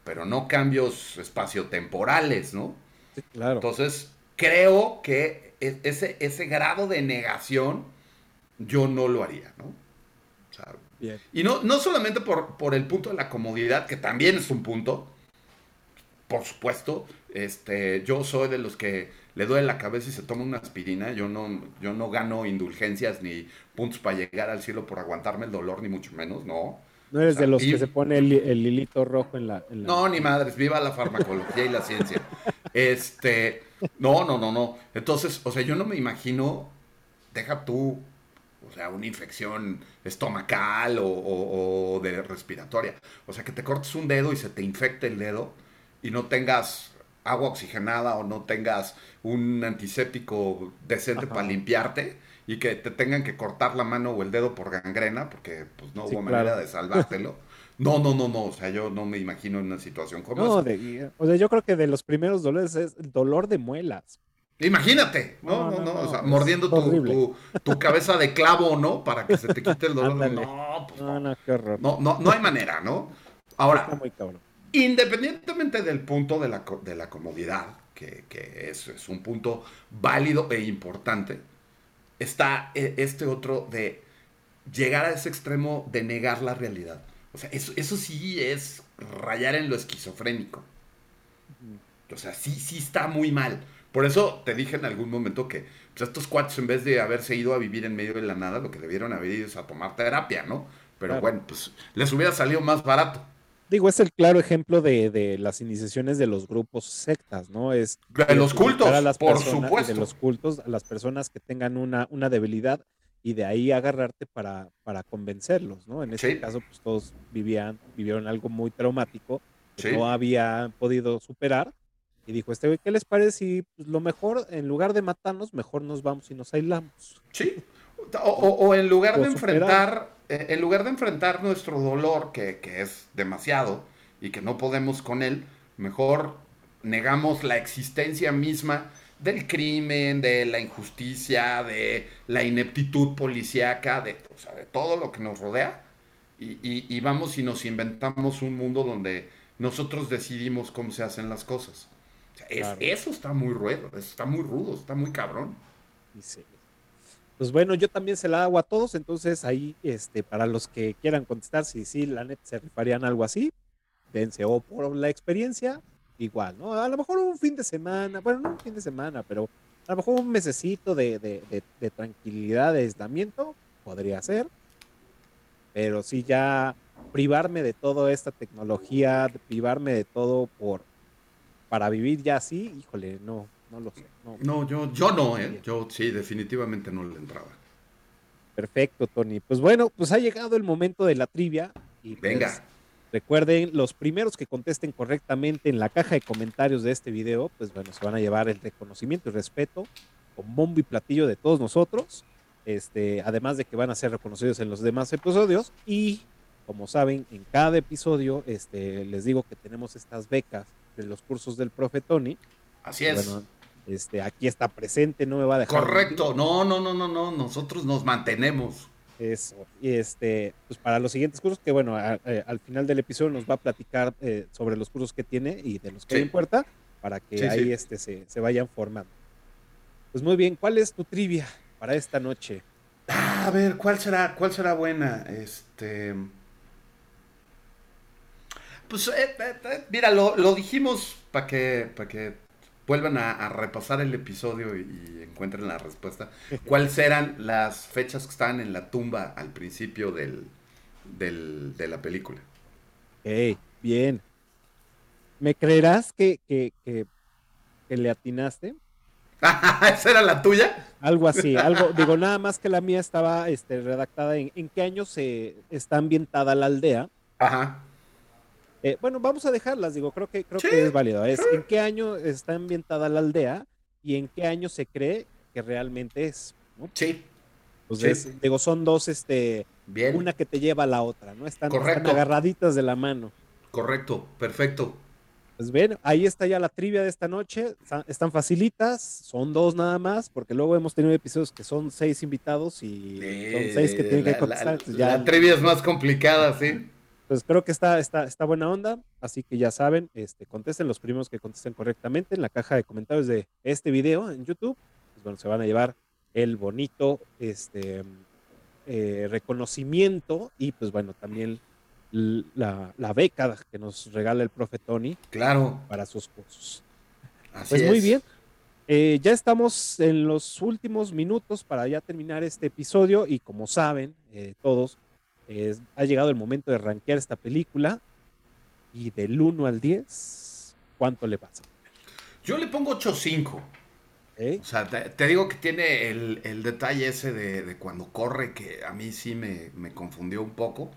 pero no cambios espaciotemporales, ¿no? Sí, claro. Entonces, creo que e- ese, ese grado de negación yo no lo haría, ¿no? O sea, Bien. y no, no solamente por, por el punto de la comodidad, que también es un punto, por supuesto, este, yo soy de los que le duele la cabeza y se toma una aspirina, yo no, yo no gano indulgencias ni puntos para llegar al cielo por aguantarme el dolor, ni mucho menos, no. No eres o sea, de los y- que se pone el, el hilito rojo en la... en la- No, ni madres, viva la farmacología y la ciencia. Este, no, no, no, no. Entonces, o sea, yo no me imagino, deja tú, o sea, una infección estomacal o, o- o de respiratoria. O sea, que te cortes un dedo y se te infecte el dedo y no tengas agua oxigenada o no tengas un antiséptico decente Ajá. para limpiarte y que te tengan que cortar la mano o el dedo por gangrena porque pues no Sí, hubo claro. manera de salvártelo. No, no, no, no, o sea, yo no me imagino una situación como No, esa. de- o sea, yo creo que de los primeros dolores es el dolor de muelas. Imagínate, no, No, no, no, no, o sea, mordiendo tu, tu, tu cabeza de clavo, ¿no? Para que se te quite el dolor. No, pues No, no, qué horror. no, no, no hay manera, ¿no? Ahora, muy independientemente del punto de la, de la comodidad, que, que es, es un punto válido e importante, está eh, este otro de llegar a ese extremo de negar la realidad. O sea, eso, eso sí es rayar en lo esquizofrénico. O sea, sí, sí está muy mal. Por eso te dije en algún momento que pues, estos cuates, en vez de haberse ido a vivir en medio de la nada, lo que debieron haber ido es a tomar terapia, ¿no? Pero Claro. bueno, pues les hubiera salido más barato. digo, es el claro ejemplo de, de las iniciaciones de los grupos sectas, ¿no? Es De los cultos, a las por personas- supuesto. De los cultos, a las personas que tengan una, una debilidad y de ahí agarrarte para, para convencerlos, ¿no? En este Sí. caso, pues todos vivían, vivieron algo muy traumático que Sí. no habían podido superar. Y dijo, este güey, ¿qué les parece si pues, lo mejor, en lugar de matarnos, mejor nos vamos y nos aislamos? Sí. O, o- o en lugar O de enfrentar, eh, en lugar de enfrentar nuestro dolor, que, que es demasiado y que no podemos con él, mejor negamos la existencia misma del crimen, de la injusticia, de la ineptitud policíaca, de, o sea, de todo lo que nos rodea. Y, y- y vamos y nos inventamos un mundo donde nosotros decidimos cómo se hacen las cosas. O sea, es- Claro. Eso está muy rudo, eso está muy rudo, está muy cabrón. Dice. Pues bueno, yo también se la hago a todos, entonces ahí, este, para los que quieran contestar, si sí, la net se rifarían algo así, dense o por la experiencia, igual, ¿no? A lo mejor un fin de semana, bueno, no un fin de semana, pero a lo mejor un mesecito de, de, de- de tranquilidad, de aislamiento, podría ser, pero sí ya privarme de toda esta tecnología, privarme de todo por, para vivir ya así, híjole, no, no lo sé, no. No, yo, yo no, ¿eh? Yo sí, definitivamente no le entraba. Perfecto, Tony. Pues bueno, pues ha llegado el momento de la trivia. Y pues, Venga. Recuerden, los primeros que contesten correctamente en la caja de comentarios de este video, pues bueno, se van a llevar el reconocimiento y respeto con bombo y platillo de todos nosotros. Este, además de que van a ser reconocidos en los demás episodios. Y como saben, en cada episodio este, les digo que tenemos estas becas de los cursos del profe Tony. Así es. Bueno, este, aquí está presente, no me va a dejar. mentir. Correcto. No, no, no, no, no. Nosotros nos mantenemos. Eso. Y este, pues para los siguientes cursos, que bueno, a- eh, al final del episodio nos va a platicar eh, sobre los cursos que tiene y de los que Sí. hay en puerta, para que Sí, ahí sí. Este, se, se vayan formando. Pues muy bien, ¿cuál es tu trivia para esta noche? Ah, a ver, ¿cuál será, cuál será buena? Este. Pues, eh, mira, lo, lo dijimos para que, para que vuelvan a, a repasar el episodio y, y encuentren la respuesta. ¿Cuáles eran las fechas que estaban en la tumba al principio del, del- de la película? Ok, bien. ¿Me creerás que, que, que, que le atinaste? ¿Esa era la tuya? Algo así, algo, digo, nada más que la mía estaba este, redactada en, en qué año se está ambientada la aldea. Ajá. Eh, bueno, vamos a dejarlas, digo, creo que creo Sí, que es válido. Es sí. en qué año está ambientada la aldea y en qué año se cree que realmente es. ¿no? Sí. Entonces, Sí. digo, son dos, este, Bien. una que te lleva a la otra, ¿no? Están, agarraditas de la mano. Correcto. Perfecto. Pues ven, ahí está ya la trivia de esta noche. Están, facilitas, son dos nada más, porque luego hemos tenido episodios que son seis invitados y son seis que tienen La- que contestar. La, entonces ya- la trivia es más complicada, sí. Pues creo que está, está, está buena onda, así que ya saben, este, contesten los primeros que contesten correctamente en la caja de comentarios de este video en YouTube. Pues bueno, se van a llevar el bonito este, eh, reconocimiento y pues bueno, también la, la beca que nos regala el profe Tony Claro. para sus cursos. Así Pues muy es. bien. Eh, ya estamos en los últimos minutos para ya terminar este episodio y como saben eh, todos, es- ha llegado el momento de rankear esta película y del 1 al 10, ¿cuánto le pasa? Yo le pongo 8.5. ¿Eh? O sea, te, te digo que tiene el, el detalle ese de, de cuando corre, que a mí sí me, me confundió un poco.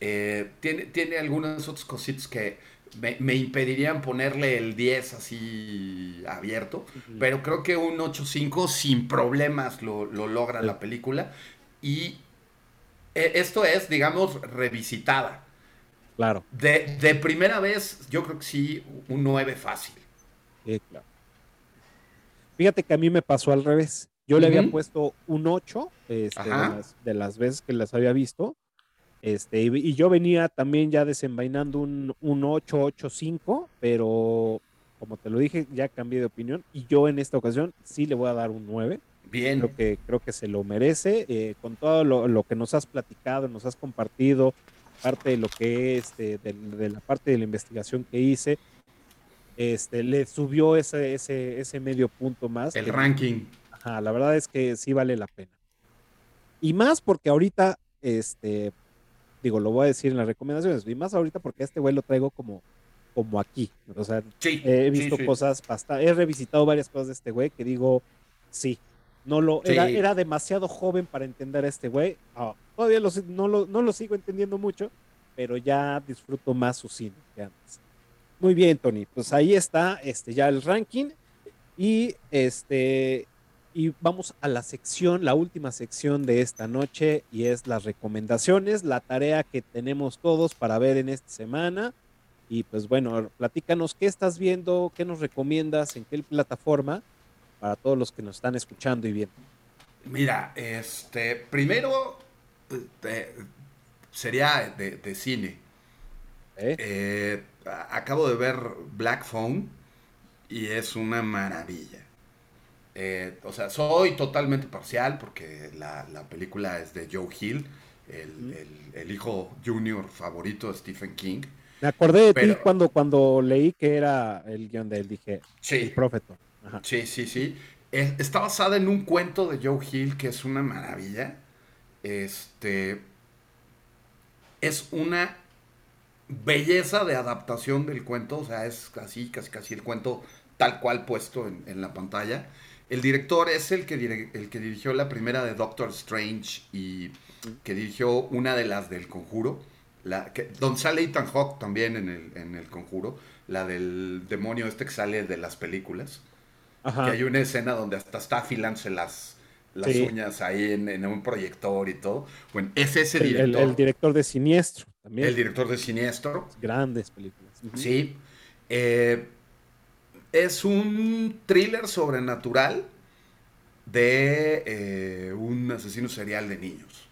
Eh, tiene, tiene algunas otras cositas que me, me impedirían ponerle el 10 así abierto, pero creo que un 8.5 sin problemas lo, lo logra la película. Y esto es, digamos, revisitada. Claro, De, de primera vez, yo creo que sí, un 9 fácil. sí, claro. Fíjate que a mí me pasó al revés. Yo le había puesto un 8 este, de, las, de las veces que las había visto. Este, y, y yo venía también ya desenvainando un, un 8, 8, 5, pero como te lo dije, ya cambié de opinión. Y yo en esta ocasión sí le voy a dar un 9. Bien. Creo que, creo que se lo merece. eh, con todo lo, lo que nos has platicado, nos has compartido, parte de lo que este, de, de la parte de la investigación que hice, este, le subió ese, ese, ese medio punto más. El que- ranking. Ajá, la verdad es que sí vale la pena. Y más porque ahorita, este, digo, lo voy a decir en las recomendaciones, y más ahorita porque este güey lo traigo como, como aquí. O sea, Sí, he sí, visto sí. cosas, basta- he revisitado varias cosas de este güey que digo, sí, no lo, era, Sí. era demasiado joven para entender a este güey. Ah, todavía lo no, lo, no lo sigo entendiendo mucho, pero ya disfruto más su cine que antes. Muy bien, Tony. Pues ahí está este, ya el ranking. Y este. Y vamos a la sección, la última sección de esta noche, y es las recomendaciones, la tarea que tenemos todos para ver en esta semana. Y pues bueno, platícanos qué estás viendo, qué nos recomiendas, en qué plataforma, para todos los que nos están escuchando y viendo. Mira, este, primero eh, eh, sería de, de cine. ¿eh? Eh, acabo de ver Black Phone y es una maravilla. O sea, soy totalmente parcial porque la, la película es de Joe Hill, el, el- el hijo junior favorito de Stephen King. Me acordé de ti cuando, cuando leí que era el guion de él, dije, el Sí, profeto. Sí, sí, sí. Es- está basada en un cuento de Joe Hill que es una maravilla. Este es una belleza de adaptación del cuento, o sea, es casi, casi, casi el cuento tal cual puesto en, la pantalla. El director es el que, dirigió la primera de Doctor Strange y que dirigió una de las del Conjuro, la, que, donde sale Ethan Hawke también en el Conjuro, la del demonio este que sale de las películas. Ajá. Que hay una escena donde hasta está afilándose las, las Sí. uñas ahí en, en un proyector y todo. Bueno, es ese El, el- director. el director de Siniestro también. el director de Siniestro. Grandes películas. Sí. Eh, es un thriller sobrenatural de eh, un asesino serial de niños.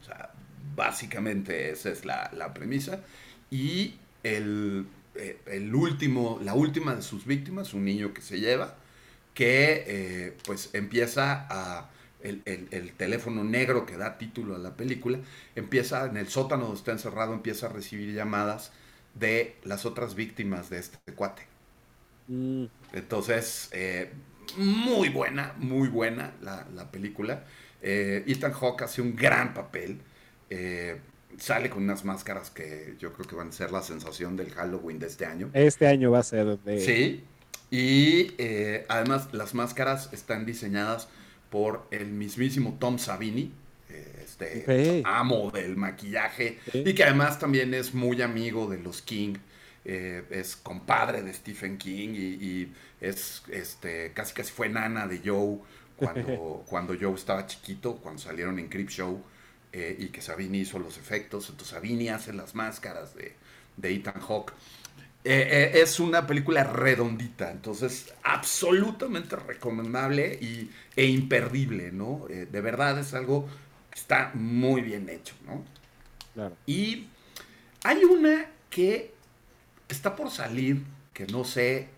O sea, básicamente esa es la, la premisa. Y el, eh, el último, la última de sus víctimas, un niño que se lleva, que eh, pues empieza a... El, el- el teléfono negro que da título a la película, empieza en el sótano donde está encerrado, empieza a recibir llamadas de las otras víctimas de este cuate. Mm, Entonces, eh, muy buena, muy buena la, la película. Eh, Ethan Hawke hace un gran papel. Eh, sale con unas máscaras que yo creo que van a ser la sensación del Halloween de este año. Este año va a ser de. Sí. Y eh, además las máscaras están diseñadas por el mismísimo Tom Savini, este amo del maquillaje, y que además también es muy amigo de los King, eh, es compadre de Stephen King y, y es este casi casi fue nana de Joe cuando, cuando Joe estaba chiquito, cuando salieron en Creep Show eh, y que Savini hizo los efectos, entonces Savini hace las máscaras de, de Ethan Hawke. Eh, eh, es una película redondita, entonces absolutamente recomendable y, e imperdible, ¿no? Eh, de verdad es algo que está muy bien hecho, ¿no? Claro. Y hay una que está por salir, que no sé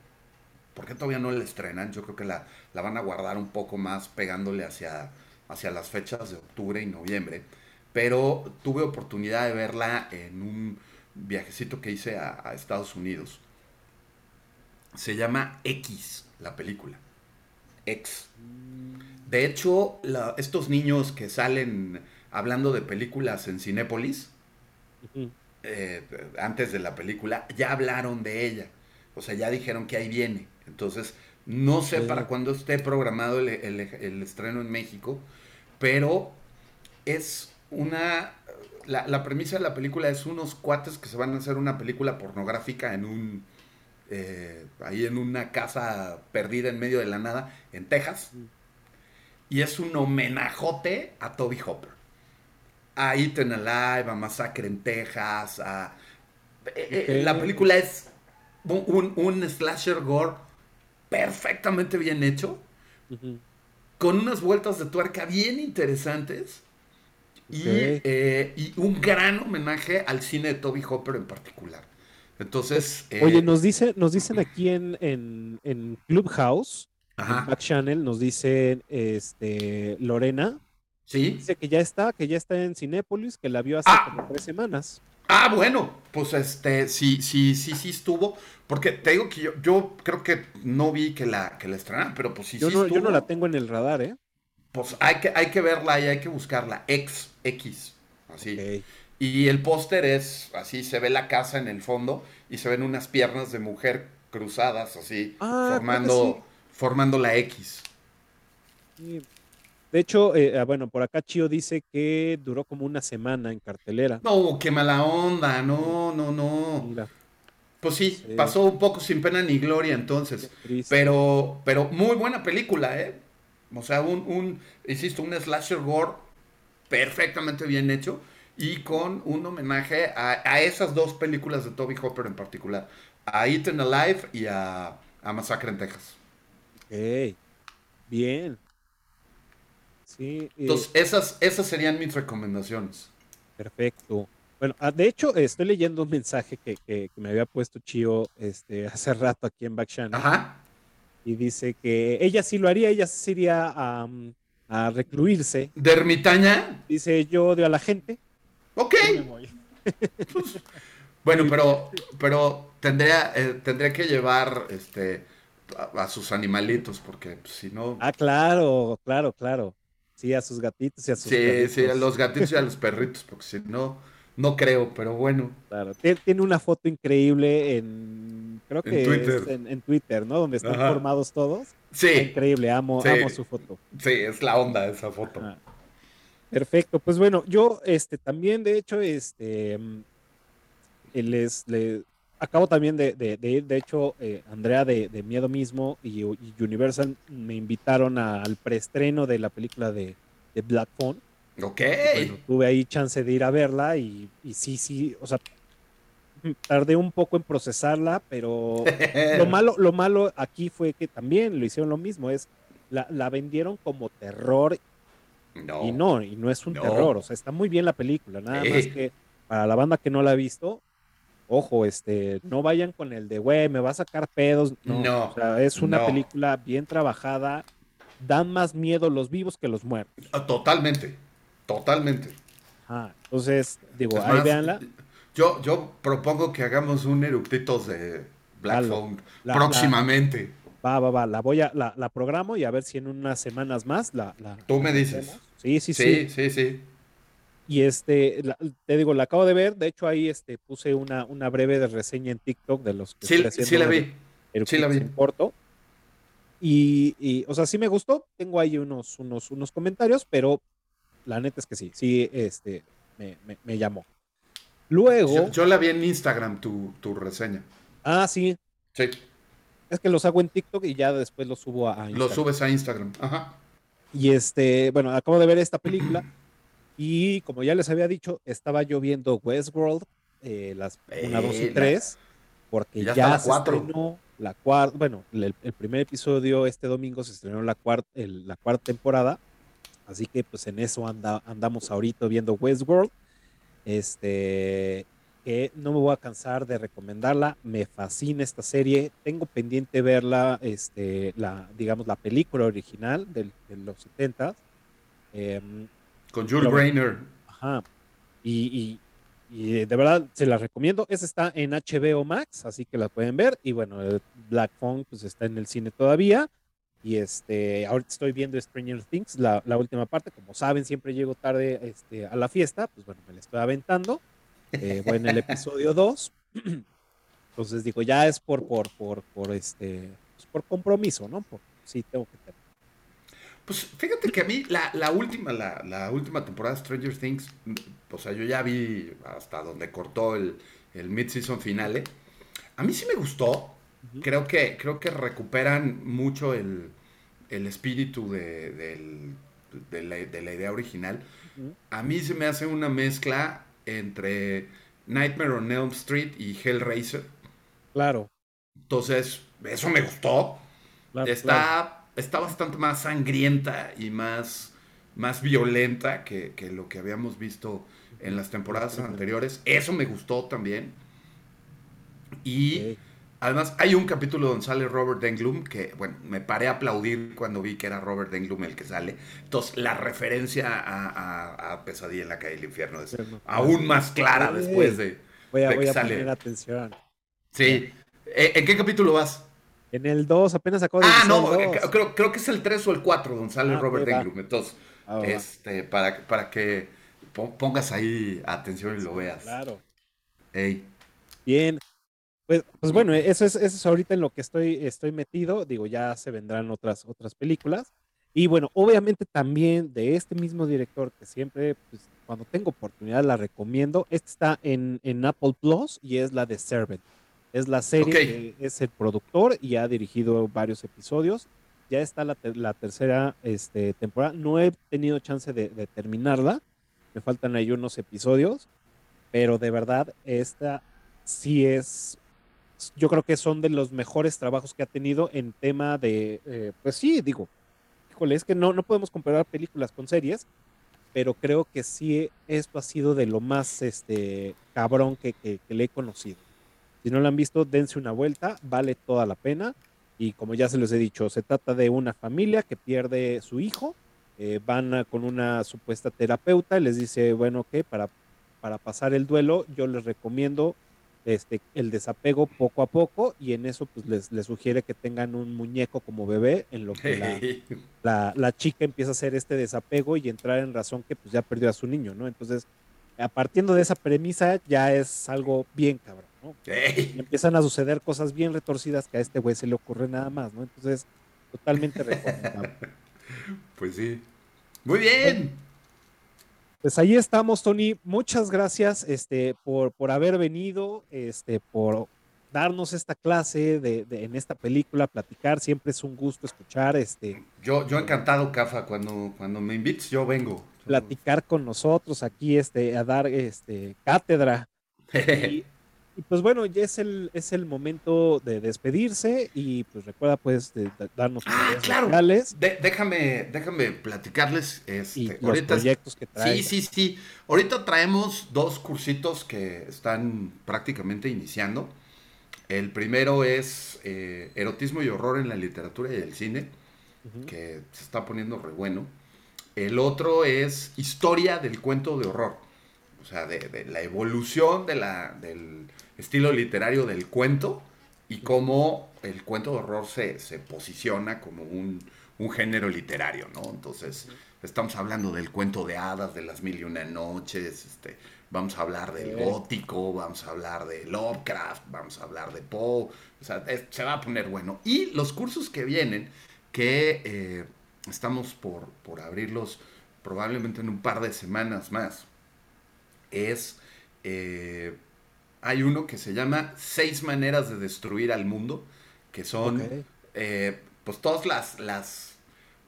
por qué todavía no la estrenan, yo creo que la, la van a guardar un poco más pegándole hacia, hacia las fechas de octubre y noviembre, pero tuve oportunidad de verla en un viajecito que hice a, a Estados Unidos. Se llama X, la película. X. De hecho, la- estos niños que salen hablando de películas en Cinépolis, eh, antes de la película, ya hablaron de ella. O sea, ya dijeron que ahí viene. Entonces, no sé para cuándo esté programado el, el- el estreno en México, pero es una... La, la premisa de la película es unos cuates que se van a hacer una película pornográfica en un... eh, ahí en una casa perdida en medio de la nada, en Texas. Y es un homenajote a Toby Hopper a Eaten Alive, a Masacre en Texas, a... eh, eh. La película es un, un- slasher gore perfectamente bien hecho, con unas vueltas de tuerca bien interesantes y, eh, y un gran homenaje al cine de Toby Hopper en particular. Entonces... eh, Oye, nos dice, nos dicen aquí en, en, en Clubhouse, en Back Channel, nos dicen este Lorena, ¿sí? dice que ya está, que ya está en Cinépolis, que la vio hace Ah. como tres semanas. Ah, bueno, pues este, sí, sí, sí, sí estuvo. Porque te digo que yo, yo creo que no vi que la, que la estrenaran, pero pues sí, Yo, sí no, estuvo. yo no la tengo en el radar, ¿eh? Pues hay que, hay que verla y hay que buscarla. X, X. Así. Y el póster es así, se ve la casa en el fondo y se ven unas piernas de mujer cruzadas así, Ah, formando, que formando la X. Sí. De hecho, eh, ah, bueno, por acá Chio dice que duró como una semana en cartelera. No, qué mala onda, no, no, no. Mira, Pues sí, Sí. pasó un poco sin pena ni gloria entonces. Pero, pero muy buena película, ¿eh? O sea, un, un, insisto, un slasher gore perfectamente bien hecho y con un homenaje a, a esas dos películas de Toby Hopper en particular, a Eaten Alive y a, a Masacre en Texas. Ok, Bien. Sí, eh, Entonces, esas, esas serían mis recomendaciones. perfecto. Bueno, ah, de hecho, estoy leyendo un mensaje que, que- que me había puesto Chio este, hace rato aquí en Back Channel, Ajá. y dice que ella sí lo haría, ella sí iría a, mm, a recluirse. ¿De ermitaña? Dice, yo odio a la gente. Ok. me voy". Bueno, pero, pero tendría, eh, tendría que llevar este, a, a sus animalitos, porque pues, si no... Ah, claro, claro, claro. Sí, a sus gatitos y a sus Sí, sí, a los gatitos y a los perritos, porque si no, no creo, pero bueno. Claro, tie- tiene una foto increíble en, creo En que es Twitter. en, en Twitter, ¿no? Donde están Ajá. formados todos. Sí, Increíble, amo, Sí. amo su foto. sí, es la onda esa foto. Ajá. Perfecto, pues bueno, yo este también, de hecho, este mm, les, le- acabo también de, de- de ir, de hecho, eh, Andrea de, de Miedo Mismo y, y Universal me invitaron a- al preestreno de la película de, de Black Phone. Ok. Bueno, tuve ahí chance de ir a verla y, y sí, sí, o sea, tardé un poco en procesarla, pero lo malo, lo malo aquí fue que también lo hicieron lo mismo, es la, la vendieron como terror no. y no, y no es un No. terror, o sea, está muy bien la película, nada más que para la banda que no la ha visto, ojo, este, no vayan con el de, güey, me va a sacar pedos, no, No, o sea, es una película bien trabajada, dan más miedo los vivos que los muertos. Ah, Totalmente, totalmente. Ajá, entonces, digo, ahí véanla. Yo, yo propongo que hagamos un eructitos de Black. Phone La- próximamente. Va, va, va, la voy a, la, la programo y a ver si en unas semanas más la, la- Tú me la dices. Sí, sí, sí, Sí, sí, sí. Y este, la- te digo, la acabo de ver. De hecho, ahí este, puse una, una breve de reseña en TikTok de los que Sí, estoy sí haciendo la de vi. Sí la vi. en corto. Y, y, o sea, sí me gustó. Tengo ahí unos, unos, unos comentarios, pero la neta es que sí, sí, este, me, me- me llamó. Luego, Yo, yo la vi en Instagram, tu, tu reseña. ah, sí, Sí, es que los hago en TikTok y ya después los subo a, Instagram. subes a Instagram. Ajá. Y este, bueno, acabo de ver esta película y como ya les había dicho, estaba yo viendo Westworld, eh, las 1, 2 Eh, y la- 3, porque ya ya, se cuatro. estrenó la cuarta, bueno, el, el primer episodio este domingo se estrenó la cuarta, la cuarta temporada, así que pues en eso anda, andamos ahorita viendo Westworld, este, que no me voy a cansar de recomendarla, me fascina esta serie, tengo pendiente verla, este, la, digamos, la película original del- de los 70 em, Con Jules Brainer. Ajá. Y, y- y de verdad se las recomiendo. Esa está en HBO Max, así que la pueden ver. Y bueno, el Black Phone pues está en el cine todavía. Y este, ahorita estoy viendo Stranger Things, la, la última parte. Como saben, siempre llego tarde este, a la fiesta. Pues bueno, me la estoy aventando. Eh, voy en el episodio 2. Entonces digo, ya es por, por, por, por este, pues, por compromiso, ¿no? Por, sí, tengo que tener. Pues fíjate que a mí la, la última, la, la última temporada de Stranger Things, mm, o sea, yo ya vi hasta donde cortó el, el mid-season finale. A mí sí me gustó. Creo que, creo que recuperan mucho el, el espíritu de, de la, de la idea original. A mí se me hace una mezcla entre Nightmare on Elm Street y Hellraiser. Claro. Entonces, eso me gustó. claro, está, claro. está bastante más sangrienta y más, más violenta que, que lo que habíamos visto en las temporadas anteriores. Eso me gustó también. Y. además hay un capítulo donde sale Robert Englund que, bueno, me paré a aplaudir cuando vi que era Robert Englund el que sale. Entonces, la referencia a, a- a Pesadilla en la calle del infierno es aún más clara después de... Voy a, de voy que a sale. poner atención. Sí. Eh, ¿En qué capítulo vas? En el 2, apenas acabo de Ah, no, el 2. creo, creo que es el 3 o el 4 donde sale Ah, Robert. Englund. Entonces, Ah, este, para, para que pongas ahí atención y lo veas. Claro. Ey. Bien. Pues, pues bueno, eso es, eso es ahorita en lo que estoy, estoy metido. Digo, ya se vendrán otras, otras películas. Y bueno, obviamente también de este mismo director que siempre, pues, cuando tengo oportunidad la recomiendo. Esta está en, en Apple Plus y es la de Servant. Es la serie que es el productor y ha dirigido varios episodios. Ya está la, la tercera este, temporada. No he tenido chance de, de terminarla. Me faltan ahí unos episodios. Pero de verdad, esta sí es yo creo que son de los mejores trabajos que ha tenido en tema de, eh, pues sí, digo, híjole, es que no, no podemos comparar películas con series, pero creo que sí esto ha sido de lo más este, cabrón que, que, le he conocido. Si no lo han visto, dense una vuelta, vale toda la pena. Y como ya se les he dicho, se trata de una familia que pierde su hijo, eh, van con una supuesta terapeuta y les dice, bueno, que para, para pasar el duelo yo les recomiendo este, el desapego poco a poco y en eso pues les, les sugiere que tengan un muñeco como bebé en lo que la, la, chica empieza a hacer este desapego y entrar en razón que pues ya perdió a su niño, ¿no? Entonces, a partiendo de esa premisa ya es algo bien cabrón, ¿no? Empiezan a suceder cosas bien retorcidas que a este güey se le ocurre nada más, ¿no? Entonces, totalmente recomendable. Pues sí. Muy bien. Pues ahí estamos, Tony. Muchas gracias este, por, por haber venido, este, por darnos esta clase de, en esta película, platicar. Siempre es un gusto escuchar. Este, yo, yo encantado, Cafa, cuando, cuando me invites, yo vengo. Platicar con nosotros aquí, este, a dar este, cátedra. Y pues bueno, ya es el, es el momento de despedirse y pues recuerda pues de, darnos ah, claro. déjame, déjame platicarles este, los proyectos que trae. Sí, sí, sí. Ahorita traemos dos cursitos que están prácticamente iniciando. El primero es eh, erotismo y horror en la literatura y el cine, que se está poniendo re bueno. El otro es historia del cuento de horror. O sea, de, de la evolución de la, del, estilo literario del cuento y cómo el cuento de horror se, se posiciona como un, un, género literario, ¿no? Entonces, estamos hablando del cuento de hadas, de las mil y una noches, este, vamos a hablar del gótico, vamos a hablar de Lovecraft, vamos a hablar de Poe, o sea, se va a poner bueno. Y los cursos que vienen, que eh, estamos por, por abrirlos probablemente en un par de semanas más, es... Eh, hay uno que se llama Seis maneras de destruir al mundo, que son eh, pues todas las, las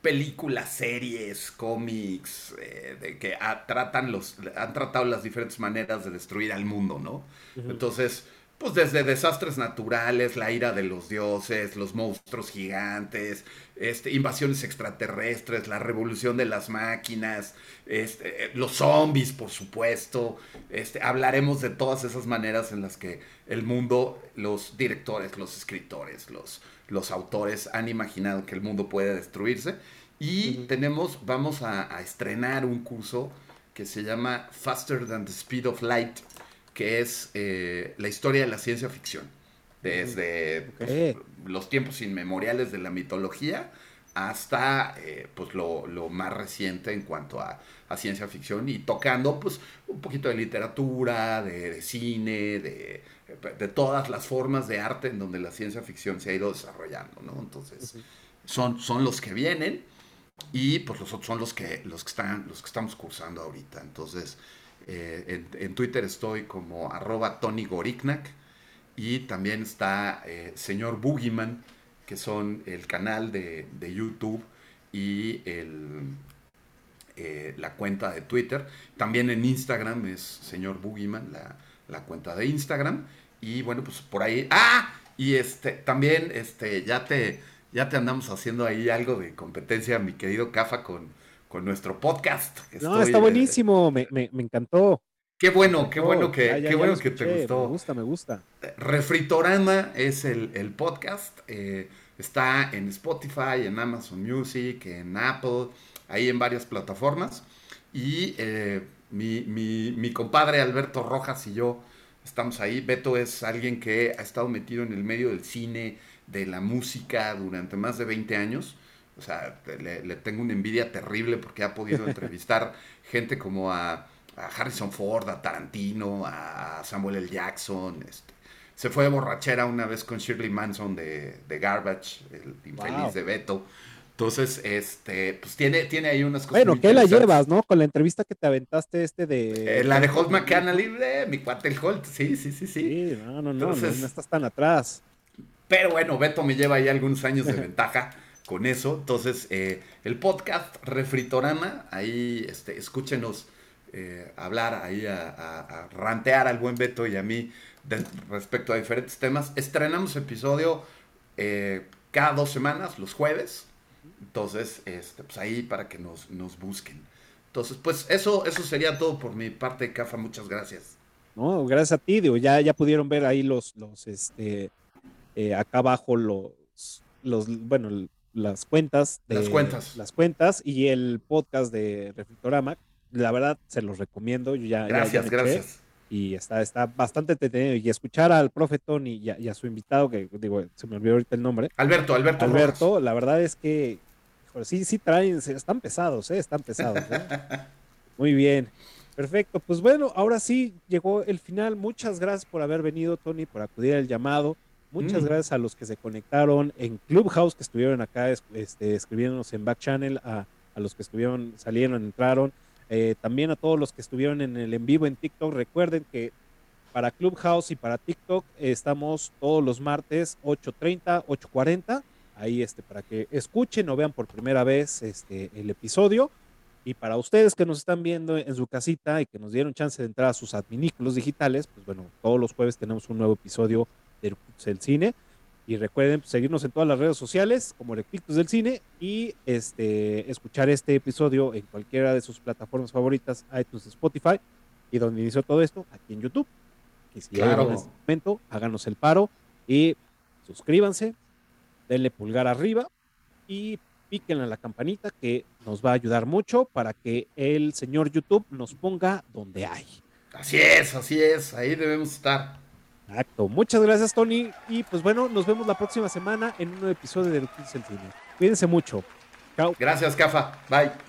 películas, series, cómics, eh, de que tratan los, han tratado las diferentes maneras de destruir al mundo, ¿no? Entonces, pues desde desastres naturales, la ira de los dioses, los monstruos gigantes, este, invasiones extraterrestres, la revolución de las máquinas, este, eh, los zombies, por supuesto. Este, hablaremos de todas esas maneras en las que el mundo, los directores, los escritores, los, los autores han imaginado que el mundo puede destruirse. Y tenemos, vamos a, a estrenar un curso que se llama Faster Than the Speed of Light que es eh, la historia de la ciencia ficción. Desde pues, los tiempos inmemoriales de la mitología hasta eh, pues lo, más reciente en cuanto a, ciencia ficción y tocando pues un poquito de literatura, de, cine, de, todas las formas de arte en donde la ciencia ficción se ha ido desarrollando, ¿no? Entonces, son, son los que vienen y pues los otros son los que, los que están, los que estamos cursando ahorita. Entonces, eh, en, Twitter estoy como arroba Tony Goriknak y también está eh, Señor Boogeyman, que son el canal de, YouTube y el, eh, la cuenta de Twitter. También en Instagram es Señor Boogeyman, la, la, cuenta de Instagram. Y bueno, pues por ahí. ¡Ah! Y este, también este, ya te, ya te andamos haciendo ahí algo de competencia, mi querido Cafa, con, con nuestro podcast. no, está buenísimo, me, me, me, encantó. Qué bueno, qué bueno que, qué bueno que te gustó. Me gusta, me gusta. Refritorama es el, el podcast. Eh, está en Spotify, en Amazon Music, en Apple, ahí en varias plataformas. Y eh, mi, mi, mi compadre Alberto Rojas y yo estamos ahí. Beto es alguien que ha estado metido en el medio del cine, de la música durante más de 20 años. O sea, le, tengo una envidia terrible porque ha podido entrevistar gente como a a Harrison Ford, a Tarantino, a Samuel L. Jackson. Este. Se fue de borrachera una vez con Shirley Manson de, de Garbage, el infeliz Wow. de Beto. Entonces, este, pues tiene, tiene ahí unas cosas. Bueno, ¿qué la llevas, no? Con la entrevista que te aventaste este de... Eh, la de Holt McCann libre, mi cuate el Holt, sí, sí, sí, sí. Sí, no, no, no, no, no estás tan atrás. Pero bueno, Beto me lleva ahí algunos años de ventaja con eso. Entonces, eh, el podcast Refritorama, ahí este, escúchenos eh, hablar, ahí a, rantear al buen Beto y a mí respecto a diferentes temas. Estrenamos episodio eh, cada dos semanas, los jueves. Entonces, este, pues ahí para que nos, nos busquen. Entonces, pues eso, eso sería todo por mi parte, Cafa. Muchas gracias. No, gracias a ti, digo, ya, ya pudieron ver ahí los, los, este, eh, acá abajo los, los, bueno, las cuentas. de- Las cuentas. Las cuentas y el podcast de Reflectorama. La verdad, se los recomiendo. Yo ya, Gracias, gracias. Y está, está bastante entretenido. Y escuchar al profe Tony y a, y a su invitado, que digo, se me olvidó ahorita el nombre, Alberto, Alberto. Rojas. Alberto, la verdad es que, sí, sí traen, están pesados, ¿eh? Están pesados. ¿eh? Muy bien. Perfecto. Pues bueno, ahora sí llegó el final. Muchas gracias por haber venido, Tony, por acudir al llamado. Muchas Mm. gracias a los que se conectaron en Clubhouse, que estuvieron acá es- este, escribiéndonos en Back Channel, a, a los que estuvieron, salieron, entraron. Eh, también a todos los que estuvieron en el en vivo en TikTok. Recuerden que para Clubhouse y para TikTok eh, estamos todos los martes 8.30, 8.40. Ahí este, para que escuchen o vean por primera vez este, el episodio. Y para ustedes que nos están viendo en su casita y que nos dieron chance de entrar a sus adminículos digitales, pues bueno, todos los jueves tenemos un nuevo episodio de Eructitus del Cine. Y recuerden seguirnos en todas las redes sociales como Eructitus del Cine y este, escuchar este episodio en cualquiera de sus plataformas favoritas, iTunes, Spotify y donde inició todo esto, aquí en YouTube. Y si Claro. este momento, háganos el paro y suscríbanse, denle pulgar arriba y píquenle a la campanita que nos va a ayudar mucho para que el señor YouTube nos ponga donde hay. Así es, así es. Ahí debemos estar. Exacto. Muchas gracias, Tony. Y pues bueno, nos vemos la próxima semana en un nuevo episodio de Eructitus del Cine. Cuídense mucho. Chao. Gracias, Cafa. Bye.